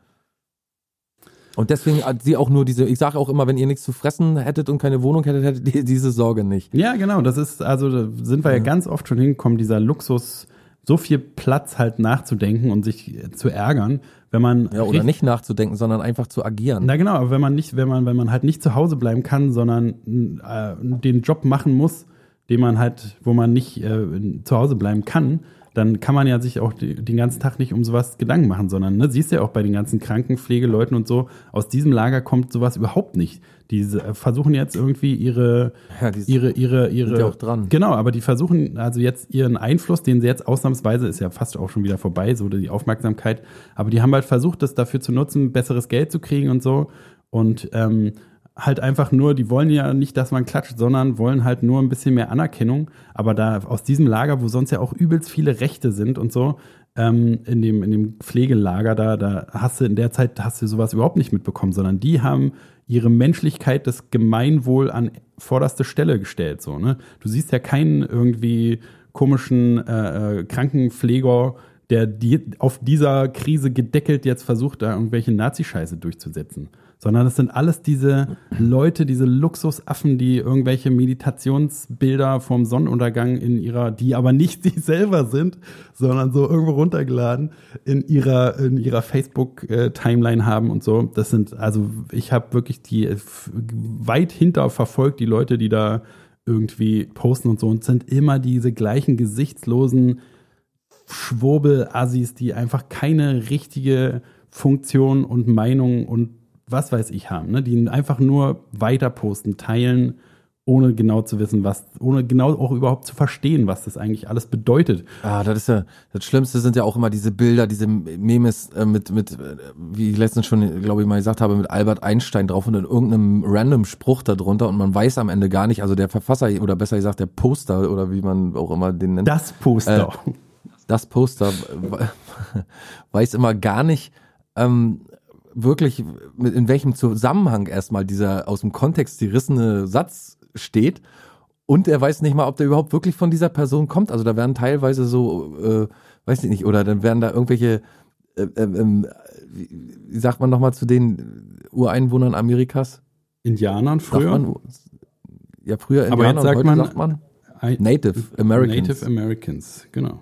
Und deswegen hat sie auch nur diese, ich sage auch immer, wenn ihr nichts zu fressen hättet und keine Wohnung hättet, hättet ihr diese Sorge nicht. Ja, genau. Das ist, also da sind wir ja, ganz oft schon hingekommen, dieser Luxus, so viel Platz halt nachzudenken und sich zu ärgern, wenn man Ja, oder nicht nachzudenken, sondern einfach zu agieren. Na genau, aber wenn man nicht, wenn man, wenn man halt nicht zu Hause bleiben kann, sondern äh, den Job machen muss, den man halt, wo man nicht äh, zu Hause bleiben kann, dann kann man ja sich auch den ganzen Tag nicht um sowas Gedanken machen, sondern ne, siehst du ja auch bei den ganzen Krankenpflegeleuten und so, aus diesem Lager kommt sowas überhaupt nicht. Die äh, versuchen jetzt irgendwie ihre, Ja, die ihre, ihre, ihre. ja auch dran. Genau, aber die versuchen also jetzt ihren Einfluss, den sie jetzt ausnahmsweise, ist ja fast auch schon wieder vorbei, so die Aufmerksamkeit, aber die haben halt versucht, das dafür zu nutzen, besseres Geld zu kriegen und so. Und ähm, halt einfach nur, die wollen ja nicht, dass man klatscht, sondern wollen halt nur ein bisschen mehr Anerkennung. Aber da aus diesem Lager, wo sonst ja auch übelst viele Rechte sind und so, ähm, in, dem, in dem Pflegelager, da, da hast du in der Zeit hast du sowas überhaupt nicht mitbekommen, sondern die haben ihre Menschlichkeit, das Gemeinwohl an vorderste Stelle gestellt. So, ne? Du siehst ja keinen irgendwie komischen äh, äh, Krankenpfleger, der die, auf dieser Krise gedeckelt jetzt versucht, da irgendwelche Nazi-Scheiße durchzusetzen. Sondern das sind alles diese Leute, diese Luxusaffen, die irgendwelche Meditationsbilder vom Sonnenuntergang in ihrer, die aber nicht sie selber sind, sondern so irgendwo runtergeladen, in ihrer, in ihrer Facebook-Timeline haben und so. Das sind, also ich habe wirklich die äh, weit hinter verfolgt, die Leute, die da irgendwie posten und so und es sind immer diese gleichen gesichtslosen Schwurbel-Assis, die einfach keine richtige Funktion und Meinung und was weiß ich haben, ne? die einfach nur weiter posten, teilen, ohne genau zu wissen, was, ohne genau auch überhaupt zu verstehen, was das eigentlich alles bedeutet. Ah, das ist ja, das Schlimmste sind ja auch immer diese Bilder, diese Memes äh, mit, mit, äh, wie ich letztens schon, glaube ich, mal gesagt habe, mit Albert Einstein drauf und in irgendeinem random Spruch darunter und man weiß am Ende gar nicht, also der Verfasser oder besser gesagt der Poster oder wie man auch immer den nennt, Das Poster. das Poster äh, weiß immer gar nicht ähm, wirklich, in welchem Zusammenhang erstmal dieser aus dem Kontext gerissene Satz steht. Und er weiß nicht mal, ob der überhaupt wirklich von dieser Person kommt. Also da werden teilweise so, äh, weiß ich nicht, oder dann werden da irgendwelche, äh, äh, ähm, wie, sagt man nochmal zu den Ureinwohnern Amerikas? Indianern früher. man, ja, früher Aber Indianer jetzt sagt man- sagt man Native Americans. Native Americans, genau.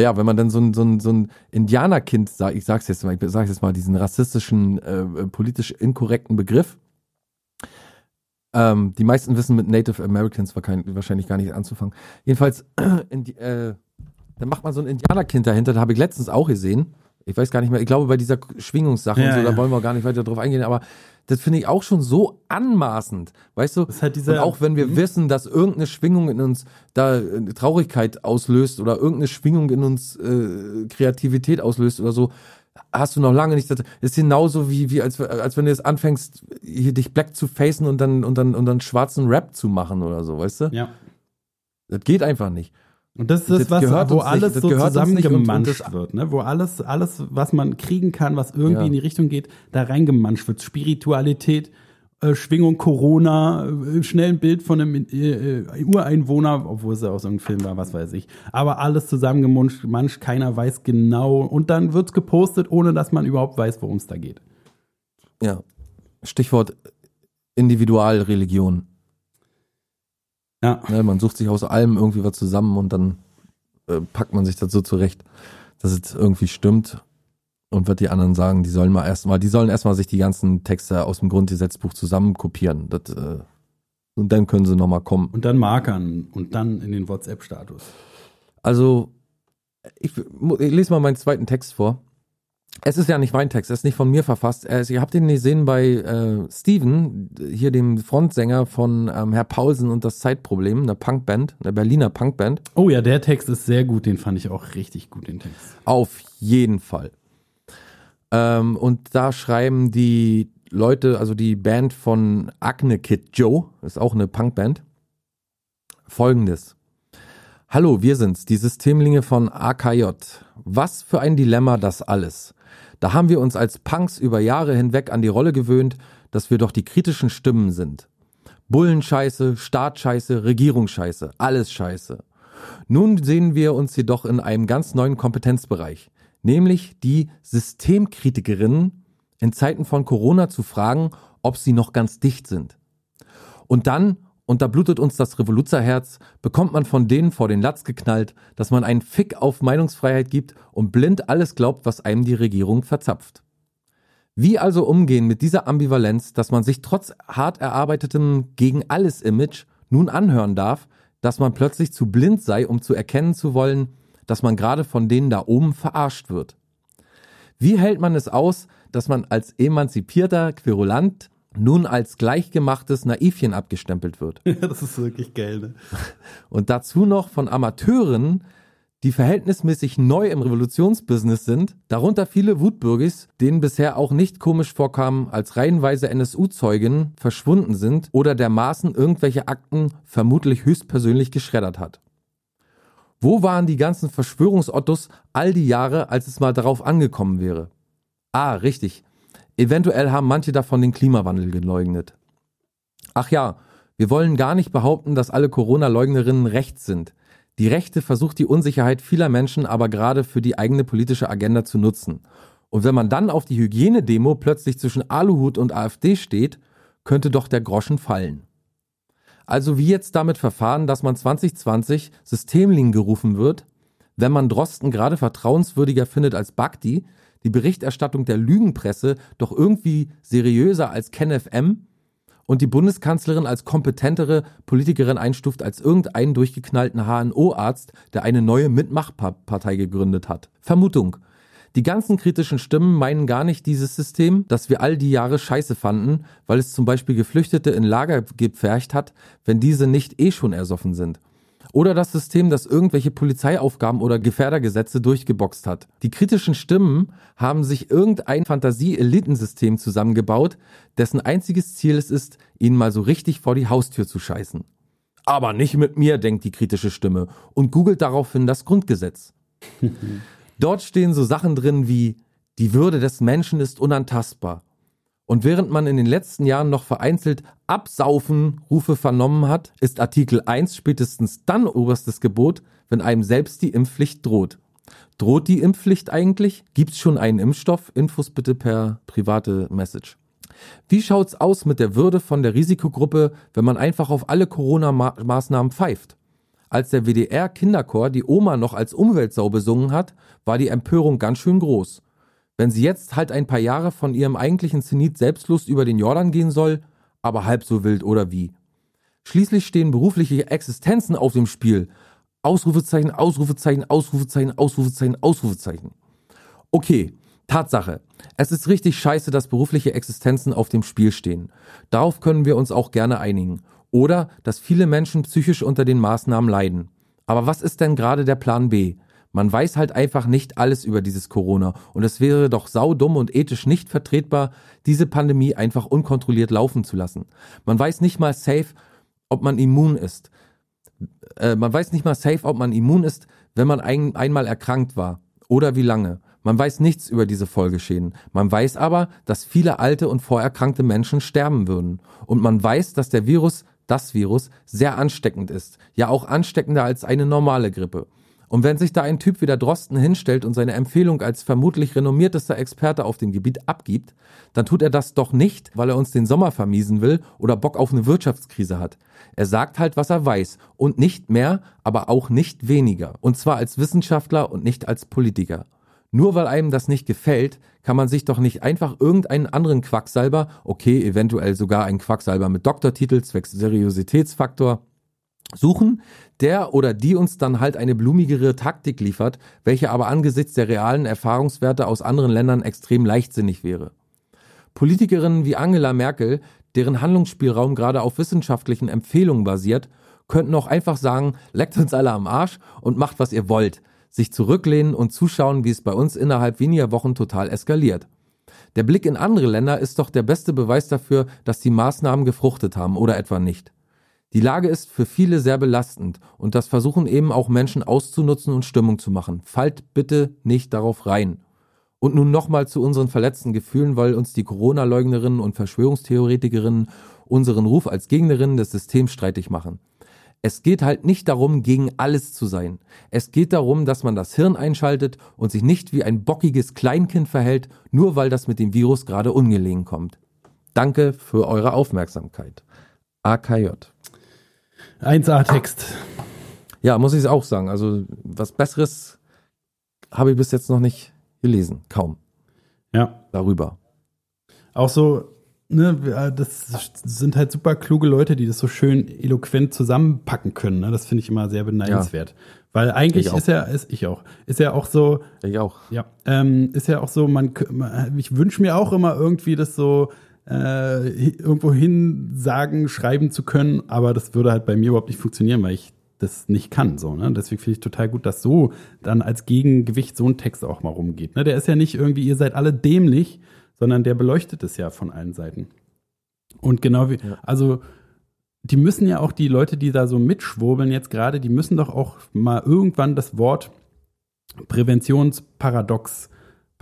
Ja, wenn man dann so ein, so ein, so ein Indianerkind ich sag's jetzt mal, ich sag's jetzt mal, diesen rassistischen, äh, politisch inkorrekten Begriff. Ähm, die meisten wissen mit Native Americans wahrscheinlich gar nicht anzufangen. Jedenfalls, die, äh, dann macht man so ein Indianerkind dahinter, da habe ich letztens auch gesehen. Ich weiß gar nicht mehr, ich glaube bei dieser Schwingungssache Ja, und so, ja. da wollen wir gar nicht weiter drauf eingehen, aber das finde ich auch schon so anmaßend, weißt du? Halt und auch wenn wir Mhm. wissen, dass irgendeine Schwingung in uns da äh, Traurigkeit auslöst oder irgendeine Schwingung in uns äh, Kreativität auslöst oder so, hast du noch lange nicht. Das ist genauso wie, wie als, als wenn du jetzt anfängst, hier dich black zu facen und dann, und dann, und dann schwarzen Rap zu machen oder so, weißt du? Ja. Das geht einfach nicht. Und das ist Das was, wo nicht, alles so zusammengemanscht wird, ne? wo alles, alles, was man kriegen kann, was irgendwie Ja. in die Richtung geht, da reingemanscht wird. Spiritualität, äh, Schwingung Corona, äh, schnell ein Bild von einem äh, äh, Ureinwohner, obwohl es ja auch so ein Film war, was weiß ich. Aber alles zusammengemanscht, manch, keiner weiß genau. Und dann wird's gepostet, ohne dass man überhaupt weiß, worum es da geht. Ja. Stichwort Individualreligion. Ja. Ne, man sucht sich aus allem irgendwie was zusammen und dann äh, packt man sich das so zurecht, dass es irgendwie stimmt. Und wird die anderen sagen, die sollen mal erstmal, die sollen erstmal sich die ganzen Texte aus dem Grundgesetzbuch zusammen kopieren. Das, äh, und dann können sie nochmal kommen. Und dann markern und dann in den WhatsApp-Status. Also, ich, ich lese mal meinen zweiten Text vor. Es ist ja nicht mein Text, er ist nicht von mir verfasst. Er ist, ihr habt ihn gesehen bei äh, Steven, hier dem Frontsänger von ähm, Herr Paulsen und das Zeitproblem, einer Punkband, einer Berliner Punkband. Oh ja, der Text ist sehr gut, den fand ich auch richtig gut, den Text. Auf jeden Fall. Ähm, und da schreiben die Leute, also die Band von Acne Kid Joe, ist auch eine Punkband, folgendes. Hallo, wir sind's, die Systemlinge von AKJ. Was für ein Dilemma das alles. Da haben wir uns als Punks über Jahre hinweg an die Rolle gewöhnt, dass wir doch die kritischen Stimmen sind. Bullenscheiße, Staatscheiße, Regierungsscheiße, alles Scheiße. Nun sehen wir uns jedoch in einem ganz neuen Kompetenzbereich, nämlich die Systemkritikerinnen in Zeiten von Corona zu fragen, ob sie noch ganz dicht sind. Und dann, und da blutet uns das Revoluzerherz, bekommt man von denen vor den Latz geknallt, dass man einen Fick auf Meinungsfreiheit gibt und blind alles glaubt, was einem die Regierung verzapft. Wie also umgehen mit dieser Ambivalenz, dass man sich trotz hart erarbeitetem gegen alles Image nun anhören darf, dass man plötzlich zu blind sei, um zu erkennen zu wollen, dass man gerade von denen da oben verarscht wird? Wie hält man es aus, dass man als emanzipierter Querulant nun als gleichgemachtes Naivchen abgestempelt wird? Ja, das ist wirklich geil, ne? Und dazu noch von Amateuren, die verhältnismäßig neu im Revolutionsbusiness sind, darunter viele Wutbürgis, denen bisher auch nicht komisch vorkam, als reihenweise NSU-Zeugen verschwunden sind oder dermaßen irgendwelche Akten vermutlich höchstpersönlich geschreddert hat. Wo waren die ganzen Verschwörungsottos all die Jahre, als es mal darauf angekommen wäre? Ah, richtig. Eventuell haben manche davon den Klimawandel geleugnet. Ach ja, wir wollen gar nicht behaupten, dass alle Corona-Leugnerinnen rechts sind. Die Rechte versucht die Unsicherheit vieler Menschen aber gerade für die eigene politische Agenda zu nutzen. Und wenn man dann auf die Hygienedemo plötzlich zwischen Aluhut und AfD steht, könnte doch der Groschen fallen. Also wie jetzt damit verfahren, dass man 2020 Systemling gerufen wird, wenn man Drosten gerade vertrauenswürdiger findet als Bakti, die Berichterstattung der Lügenpresse doch irgendwie seriöser als KenFM und die Bundeskanzlerin als kompetentere Politikerin einstuft als irgendeinen durchgeknallten HNO-Arzt, der eine neue Mitmachpartei gegründet hat. Vermutung. Die ganzen kritischen Stimmen meinen gar nicht dieses System, das wir all die Jahre scheiße fanden, weil es zum Beispiel Geflüchtete in Lager gepfercht hat, wenn diese nicht eh schon ersoffen sind. Oder das System, das irgendwelche Polizeiaufgaben oder Gefährdergesetze durchgeboxt hat. Die kritischen Stimmen haben sich irgendein Fantasie-Elitensystem zusammengebaut, dessen einziges Ziel es ist, ihnen mal so richtig vor die Haustür zu scheißen. Aber nicht mit mir, denkt die kritische Stimme und googelt daraufhin das Grundgesetz. Dort stehen so Sachen drin wie die Würde des Menschen ist unantastbar. Und während man in den letzten Jahren noch vereinzelt Absaufen Rufe vernommen hat, ist Artikel 1 spätestens dann oberstes Gebot, wenn einem selbst die Impfpflicht droht. Droht die Impfpflicht eigentlich? Gibt's schon einen Impfstoff? Infos bitte per private Message. Wie schaut's aus mit der Würde von der Risikogruppe, wenn man einfach auf alle Corona-Maßnahmen pfeift? Als der WDR-Kinderchor die Oma noch als Umweltsau besungen hat, war die Empörung ganz schön groß. Wenn sie jetzt halt ein paar Jahre von ihrem eigentlichen Zenit selbstlos über den Jordan gehen soll, aber halb so wild oder wie? Schließlich stehen berufliche Existenzen auf dem Spiel. Ausrufezeichen, Ausrufezeichen, Ausrufezeichen, Ausrufezeichen, Ausrufezeichen. Okay, Tatsache. Es ist richtig scheiße, dass berufliche Existenzen auf dem Spiel stehen. Darauf können wir uns auch gerne einigen. Oder, dass viele Menschen psychisch unter den Maßnahmen leiden. Aber was ist denn gerade der Plan B? Man weiß halt einfach nicht alles über dieses Corona und es wäre doch saudumm und ethisch nicht vertretbar, diese Pandemie einfach unkontrolliert laufen zu lassen. Man weiß nicht mal safe, ob man immun ist. Äh, man weiß nicht mal safe, ob man immun ist, wenn man ein, einmal erkrankt war oder wie lange. Man weiß nichts über diese Folgeschäden. Man weiß aber, dass viele alte und vorerkrankte Menschen sterben würden. Und man weiß, dass der Virus, das Virus, sehr ansteckend ist. Ja auch ansteckender als eine normale Grippe. Und wenn sich da ein Typ wie der Drosten hinstellt und seine Empfehlung als vermutlich renommiertester Experte auf dem Gebiet abgibt, dann tut er das doch nicht, weil er uns den Sommer vermiesen will oder Bock auf eine Wirtschaftskrise hat. Er sagt halt, was er weiß und nicht mehr, aber auch nicht weniger. Und zwar als Wissenschaftler und nicht als Politiker. Nur weil einem das nicht gefällt, kann man sich doch nicht einfach irgendeinen anderen Quacksalber, okay, eventuell sogar einen Quacksalber mit Doktortitel zwecks Seriositätsfaktor, suchen, der oder die uns dann halt eine blumigere Taktik liefert, welche aber angesichts der realen Erfahrungswerte aus anderen Ländern extrem leichtsinnig wäre. Politikerinnen wie Angela Merkel, deren Handlungsspielraum gerade auf wissenschaftlichen Empfehlungen basiert, könnten auch einfach sagen, leckt uns alle am Arsch und macht, was ihr wollt, sich zurücklehnen und zuschauen, wie es bei uns innerhalb weniger Wochen total eskaliert. Der Blick in andere Länder ist doch der beste Beweis dafür, dass die Maßnahmen gefruchtet haben oder etwa nicht. Die Lage ist für viele sehr belastend und das versuchen eben auch Menschen auszunutzen und Stimmung zu machen. Fallt bitte nicht darauf rein. Und nun nochmal zu unseren verletzten Gefühlen, weil uns die Corona-Leugnerinnen und Verschwörungstheoretikerinnen unseren Ruf als Gegnerinnen des Systems streitig machen. Es geht halt nicht darum, gegen alles zu sein. Es geht darum, dass man das Hirn einschaltet und sich nicht wie ein bockiges Kleinkind verhält, nur weil das mit dem Virus gerade ungelegen kommt. Danke für eure Aufmerksamkeit. AKJ. 1A-Text. Ja, muss ich auch sagen. Also was Besseres habe ich bis jetzt noch nicht gelesen. Kaum. Ja. Darüber. Auch so, ne, das sind halt super kluge Leute, die das so schön eloquent zusammenpacken können. Ne? Das finde ich immer sehr beneidenswert. Ja. Weil eigentlich ist ja, ist ich auch, ist ja auch so. Ich auch. Ja. Ähm, ist ja auch so, man, ich wünsche mir auch immer irgendwie das so, äh, irgendwo hin sagen, schreiben zu können, aber das würde halt bei mir überhaupt nicht funktionieren, weil ich das nicht kann. So, ne? Deswegen finde ich total gut, dass so dann als Gegengewicht so ein Text auch mal rumgeht. Ne? Der ist ja nicht irgendwie, ihr seid alle dämlich, sondern der beleuchtet es ja von allen Seiten. Und genau wie, ja. also die müssen ja auch die Leute, die da so mitschwurbeln jetzt gerade, die müssen doch auch mal irgendwann das Wort Präventionsparadox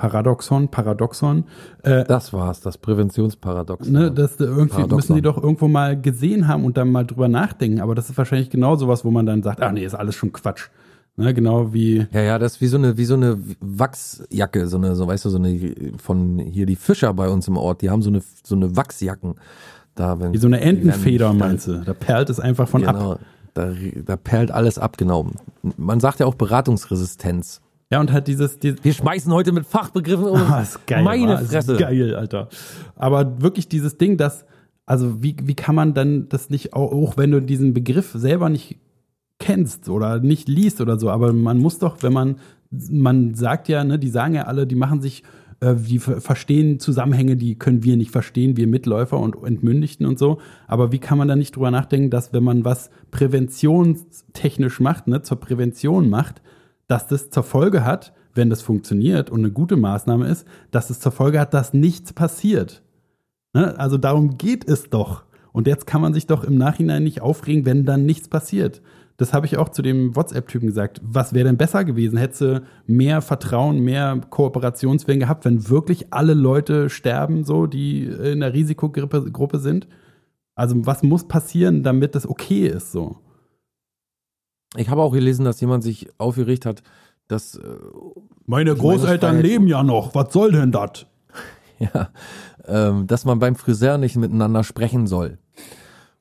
Paradoxon, Paradoxon. Äh, das war's, das Präventionsparadoxon. Ne, das irgendwie Paradoxon. müssen die doch irgendwo mal gesehen haben und dann mal drüber nachdenken. Aber das ist wahrscheinlich genau sowas, wo man dann sagt, ah nee, ist alles schon Quatsch. Ne, genau wie. Ja, ja, das ist wie so eine, wie so eine Wachsjacke, so eine, so weißt du, so eine von hier die Fischer bei uns im Ort, die haben so eine, so eine Wachsjacken. Da, wenn, wie so eine Entenfeder, meinst du? Da perlt es einfach von genau, ab. Da, da perlt alles ab, genau. Man sagt ja auch Beratungsresistenz. Ja, und hat dieses, dieses Wir schmeißen heute mit Fachbegriffen um. Ah, ist geil, Meine Fresse. Ist geil, Alter. Aber wirklich dieses Ding, dass, also wie, wie kann man dann das nicht, auch, auch wenn du diesen Begriff selber nicht kennst oder nicht liest oder so, aber man muss doch, wenn man, man sagt ja, ne, die sagen ja alle, die machen sich, äh, die verstehen Zusammenhänge, die können wir nicht verstehen, wir Mitläufer und Entmündigten und so. Aber wie kann man da nicht drüber nachdenken, dass wenn man was präventionstechnisch macht, ne, zur Prävention macht, dass das zur Folge hat, wenn das funktioniert und eine gute Maßnahme ist, dass es zur Folge hat, dass nichts passiert. Ne? Also darum geht es doch. Und jetzt kann man sich doch im Nachhinein nicht aufregen, wenn dann nichts passiert. Das habe ich auch zu dem WhatsApp-Typen gesagt. Was wäre denn besser gewesen? Hätte mehr Vertrauen, mehr Kooperationswillen gehabt, wenn wirklich alle Leute sterben, so, die in der Risikogruppe Gruppe sind? Also, was muss passieren, damit das okay ist, so? Ich habe auch gelesen, dass jemand sich aufgeregt hat, dass. Äh, Meine Großeltern leben ja noch. Was soll denn das? ja, ähm, dass man beim Friseur nicht miteinander sprechen soll.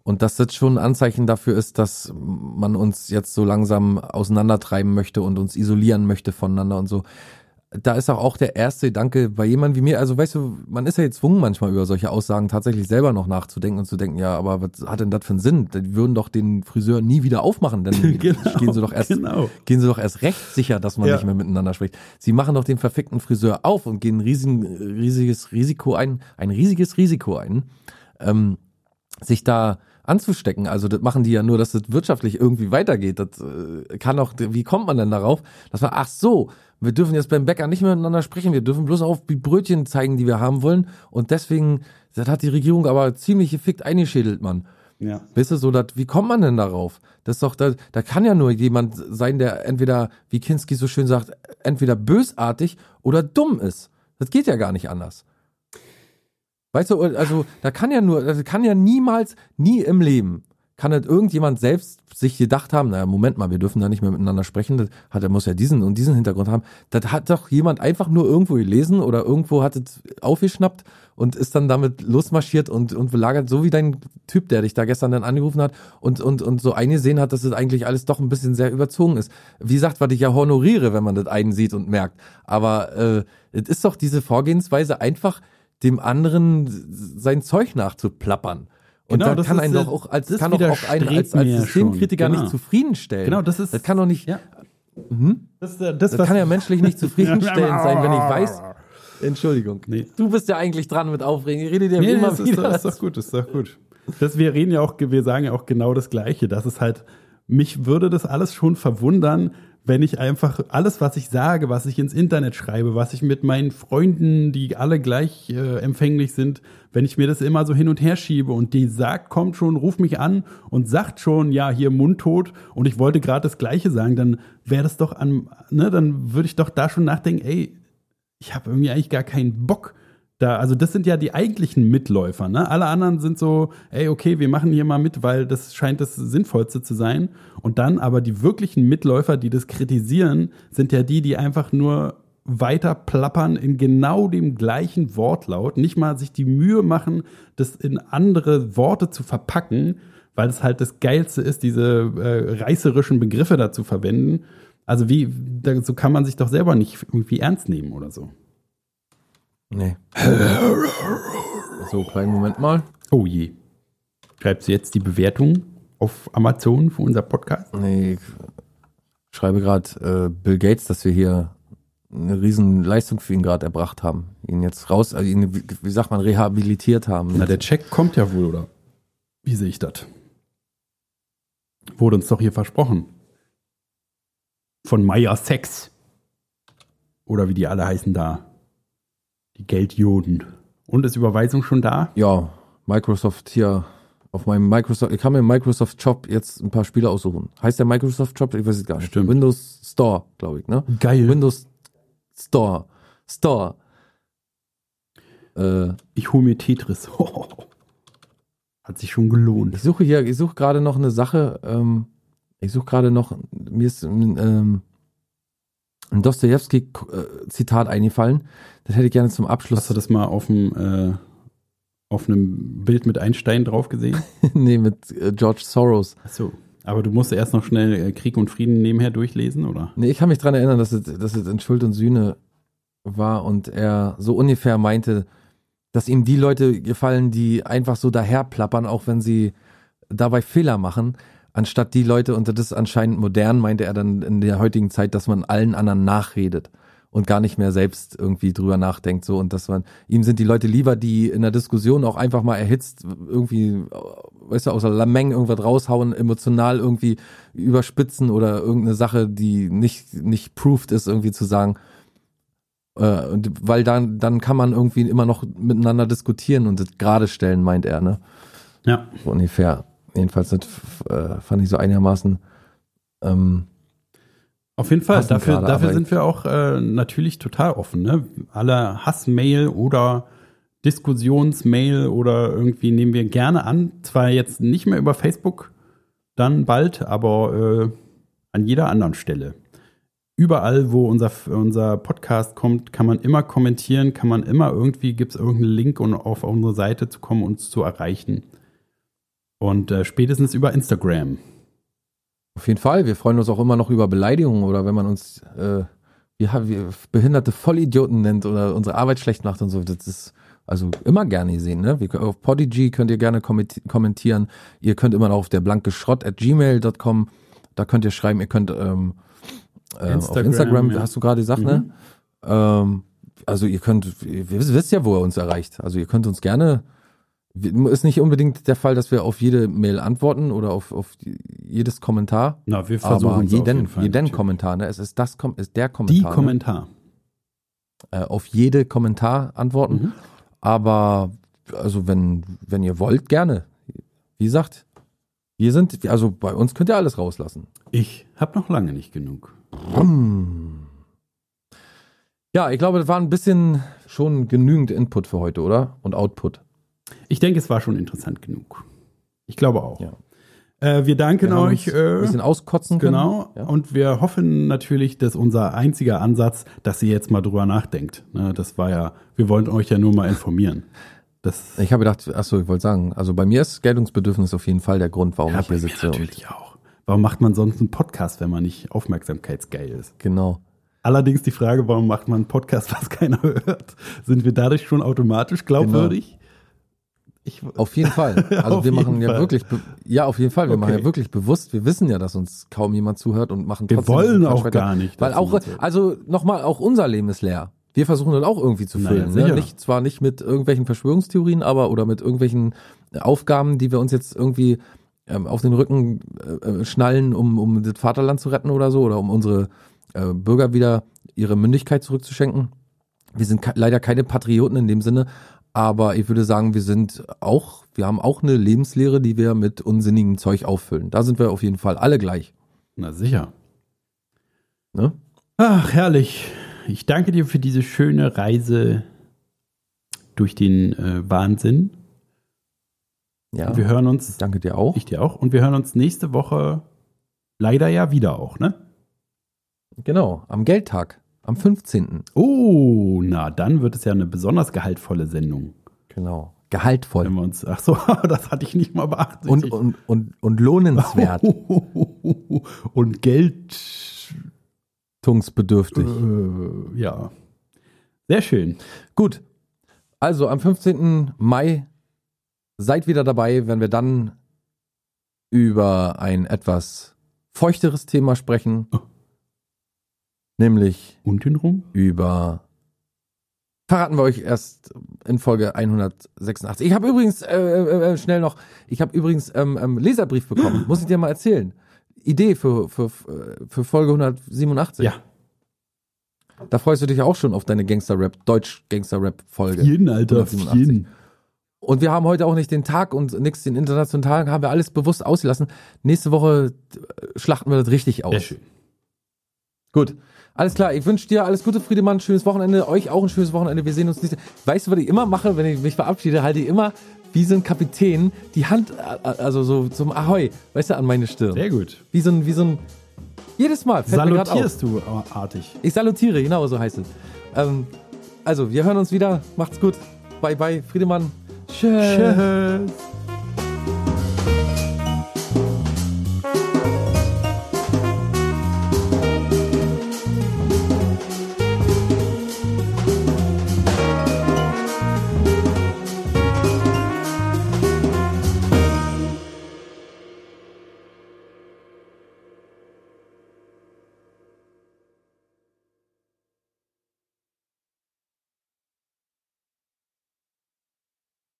Und dass das schon ein Anzeichen dafür ist, dass man uns jetzt so langsam auseinandertreiben möchte und uns isolieren möchte voneinander und so da ist auch, auch der erste Gedanke bei jemandem wie mir, also weißt du, man ist ja gezwungen manchmal über solche Aussagen tatsächlich selber noch nachzudenken und zu denken, ja, aber was hat denn das für einen Sinn? Die würden doch den Friseur nie wieder aufmachen, denn genau, gehen sie doch erst, genau. gehen sie doch erst recht sicher, dass man ja. nicht mehr miteinander spricht. Sie machen doch den verfickten Friseur auf und gehen ein riesen, riesiges Risiko ein, ein riesiges Risiko ein, ähm, sich da anzustecken. Also das machen die ja nur, dass das wirtschaftlich irgendwie weitergeht. Das äh, kann auch, wie kommt man denn darauf? Das war, ach so, wir dürfen jetzt beim Bäcker nicht mehr miteinander sprechen, wir dürfen bloß auf die Brötchen zeigen, die wir haben wollen. Und deswegen, das hat die Regierung aber ziemlich gefickt eingeschädelt, Mann. Ja. Weißt du, so, dat, wie kommt man denn darauf? Das ist doch, da, da kann ja nur jemand sein, der entweder, wie Kinski so schön sagt, entweder bösartig oder dumm ist. Das geht ja gar nicht anders. Weißt du, also da kann ja nur, das kann ja niemals, nie im Leben, kann das irgendjemand selbst sich gedacht haben, naja, Moment mal, wir dürfen da nicht mehr miteinander sprechen, das hat, er muss ja diesen und diesen Hintergrund haben. Das hat doch jemand einfach nur irgendwo gelesen oder irgendwo hat es aufgeschnappt und ist dann damit losmarschiert und, und belagert, so wie dein Typ, der dich da gestern dann angerufen hat und, und, und so eingesehen hat, dass es eigentlich alles doch ein bisschen sehr überzogen ist. Wie gesagt, was ich ja honoriere, wenn man das einsieht und merkt. Aber äh, es ist doch diese Vorgehensweise einfach dem anderen sein Zeug nachzuplappern. Und Genau, da das kann ist, einen doch auch als das kann doch auch einen als, als Systemkritiker. Genau. nicht zufriedenstellen. Genau, das ist- das kann doch nicht Ja. Das, ist, äh, das, das was- kann ja menschlich nicht zufriedenstellend sein, wenn ich weiß. Entschuldigung. Nee. Du bist ja eigentlich dran mit Aufregen. Ich rede dir Nee, immer das ist, wieder. das ist doch gut, das ist doch gut. Das, wir reden ja auch, wir sagen ja auch genau das Gleiche. Das ist halt, mich würde das alles schon verwundern, wenn ich einfach alles, was ich sage, was ich ins Internet schreibe, was ich mit meinen Freunden, die alle gleich äh, empfänglich sind, wenn ich mir das immer so hin und her schiebe und die sagt, kommt schon, ruft mich an und sagt schon, ja, hier mundtot und ich wollte gerade das Gleiche sagen, dann wäre das doch an, ne, dann würde ich doch da schon nachdenken, ey, ich habe irgendwie eigentlich gar keinen Bock da. Also das sind ja die eigentlichen Mitläufer. Ne? Alle anderen sind so, ey, okay, wir machen hier mal mit, weil das scheint das Sinnvollste zu sein. Und dann aber die wirklichen Mitläufer, die das kritisieren, sind ja die, die einfach nur weiter plappern in genau dem gleichen Wortlaut, nicht mal sich die Mühe machen, das in andere Worte zu verpacken, weil es halt das Geilste ist, diese äh, reißerischen Begriffe da zu verwenden. Also wie, da, so kann man sich doch selber nicht irgendwie ernst nehmen oder so. Nee. So, kleinen Moment mal. Oh je. Schreibst du jetzt die Bewertung auf Amazon für unser Podcast? Nee, ich schreibe gerade äh, Bill Gates, dass wir hier eine riesen Leistung für ihn gerade erbracht haben. Ihn jetzt raus, also ihn, wie, wie sagt man, rehabilitiert haben. Na, der Check kommt ja wohl, oder? Wie sehe ich das? Wurde uns doch hier versprochen. Von Meyer Sex. Oder wie die alle heißen da. Die Geldjoden. Und ist Überweisung schon da? ja, Microsoft hier auf meinem Microsoft, ich kann mir im Microsoft Shop jetzt ein paar Spiele aussuchen. Heißt der Microsoft Shop? Ich weiß es gar nicht. Stimmt. Windows Store, glaube ich, ne? Geil. Windows Store. Store. Äh, Ich hole mir Tetris. Hat sich schon gelohnt. ich suche hier, ich suche gerade noch eine Sache, ähm, ich suche gerade noch, mir ist ein, ähm, ein Dostoevsky-Zitat eingefallen. Das hätte ich gerne zum Abschluss. Hast du das mal auf dem äh, auf einem Bild mit Einstein drauf gesehen? nee, mit äh, George Soros. Ach so. Aber du musst erst noch schnell äh, Krieg und Frieden nebenher durchlesen, oder? Nee, ich kann mich dran erinnern, dass es, dass es in Schuld und Sühne war und er so ungefähr meinte, dass ihm die Leute gefallen, die einfach so daherplappern, auch wenn sie dabei Fehler machen, anstatt die Leute, und das ist anscheinend modern, meinte er dann in der heutigen Zeit, dass man allen anderen nachredet und gar nicht mehr selbst irgendwie drüber nachdenkt, so, und dass man, ihm sind die Leute lieber, die in der Diskussion auch einfach mal erhitzt, irgendwie, weißt du, aus der Lameng irgendwas raushauen, emotional irgendwie überspitzen oder irgendeine Sache, die nicht, nicht proved ist, irgendwie zu sagen, äh, und weil dann, dann kann man irgendwie immer noch miteinander diskutieren und das gerade stellen, meint er, ne? Ja. So ungefähr. Jedenfalls das äh, fand ich so einigermaßen ähm, Auf jeden Fall. Dafür, gerade, dafür sind wir auch äh, natürlich total offen. Ne? Alle Hassmail oder Diskussionsmail oder irgendwie nehmen wir gerne an. Zwar jetzt nicht mehr über Facebook, dann bald, aber äh, an jeder anderen Stelle. Überall, wo unser, unser Podcast kommt, kann man immer kommentieren, kann man immer irgendwie, gibt es irgendeinen Link, um auf unsere Seite zu kommen, uns zu erreichen. Und äh, spätestens über Instagram. auf jeden Fall. Wir freuen uns auch immer noch über Beleidigungen oder wenn man uns äh, ja, behinderte Vollidioten nennt oder unsere Arbeit schlecht macht und so. Das ist also immer gerne gesehen. Ne? Wir, auf Podigy könnt ihr gerne kommenti- kommentieren. Ihr könnt immer noch auf der blanke Schrott at gmail.com, da könnt ihr schreiben, ihr könnt ähm, äh, auf Instagram, Instagram, ja. hast du gerade gesagt, ne? Ähm, also ihr könnt, ihr wisst, wisst ja, wo ihr uns erreicht. Also ihr könnt uns gerne, ist nicht unbedingt der Fall, dass wir auf jede Mail antworten oder auf, auf jedes Kommentar. Na, wir versuchen Aber jeden, jeden Fall, jeden natürlich. Kommentar, ne? Es ist das, Kom- ist der Die Kommentar. ne? Kommentar. äh, auf jede Kommentar antworten. Mhm. Aber also wenn, wenn ihr wollt, gerne. Wie gesagt, Wir sind, also bei uns könnt ihr alles rauslassen. Ich habe noch lange nicht genug. Ja, ich glaube, das war ein bisschen schon genügend Input für heute, oder? Und Output. Ich denke, es war schon interessant genug. Ich glaube auch. Ja. Äh, wir danken Wir euch. uns ein Äh, bisschen auskotzen können. genau. Ja. Und wir hoffen natürlich, dass unser einziger Ansatz, dass ihr jetzt mal drüber nachdenkt. Ne, das war ja, wir wollten euch ja nur mal informieren. Das Ich habe gedacht, achso, ich wollte sagen, also bei mir ist Geltungsbedürfnis auf jeden Fall der Grund, warum ja, ich hier sitze. Und, natürlich auch. Warum macht man sonst einen Podcast, wenn man nicht aufmerksamkeitsgeil ist? genau. Allerdings die Frage, warum macht man einen Podcast, was keiner hört? Sind wir dadurch schon automatisch glaubwürdig? Ich, Auf jeden Fall. Also wir machen ja Fall. wirklich, ja, auf jeden Fall. Wir machen Okay. ja wirklich bewusst. Wir wissen ja, dass uns kaum jemand zuhört und machen Wir trotzdem wollen diesen Quatsch auch gar nicht, Weil auch, also nochmal, auch unser Leben ist leer. Wir versuchen das auch irgendwie zu Naja, füllen. sicher. ne? Nicht, zwar nicht mit irgendwelchen Verschwörungstheorien, aber oder mit irgendwelchen Aufgaben, die wir uns jetzt irgendwie ähm, auf den Rücken äh, äh, schnallen, um, um das Vaterland zu retten oder so, oder um unsere äh, Bürger wieder ihre Mündigkeit zurückzuschenken. Wir sind leider keine Patrioten in dem Sinne, aber ich würde sagen, wir sind auch, wir haben auch eine Lebenslehre, die wir mit unsinnigem Zeug auffüllen. Da sind wir auf jeden Fall alle gleich. na sicher. Ne? Ach, herrlich. Ich danke dir für diese schöne Reise durch den äh, Wahnsinn. Ja. Wir hören uns, Danke dir auch. ich dir auch, und wir hören uns nächste Woche leider ja wieder auch, ne? Genau, am Geldtag, am 15. Oh, na, dann wird es ja eine besonders gehaltvolle Sendung. Genau. Gehaltvoll Wenn wir uns, ach so, das hatte ich nicht mal beachtet. und, und, und, und lohnenswert, und Geld, tungsbedürftig. äh, ja. Sehr schön. Gut. Also am 15. Mai seid wieder dabei, wenn wir dann über ein etwas feuchteres Thema sprechen. Oh. Nämlich Untenrum? über. Verraten wir euch erst in Folge 186. Ich habe übrigens, äh, äh, äh, schnell noch, ich habe übrigens ähm, ähm, Leserbrief bekommen. Muss ich dir mal erzählen. Idee für, für, für Folge 187. Ja. Da freust du dich auch schon auf deine Gangster-Rap, Deutsch-Gangster-Rap-Folge. Jeden, Alter, 187. jeden. Und wir haben heute auch nicht den Tag und nix den internationalen Tag, haben wir alles bewusst ausgelassen. Nächste Woche äh, schlachten wir das richtig aus. Sehr schön. Gut. Alles klar, ich wünsche dir alles Gute, Friedemann, schönes Wochenende, euch auch ein schönes Wochenende. Wir sehen uns nächste. Weißt du, was ich immer mache, wenn ich mich verabschiede, halte ich immer wie so ein Kapitän die Hand, äh, also so zum Ahoi, weißt du, an meine Stirn. Sehr gut. Wie so ein, wie so ein, jedes Mal. Salutierst du artig. Ich salutiere, genau so heißt es. Ähm, also, wir hören uns wieder. Macht's gut. Bye, bye, Friedemann. Tschüss. Tschüss.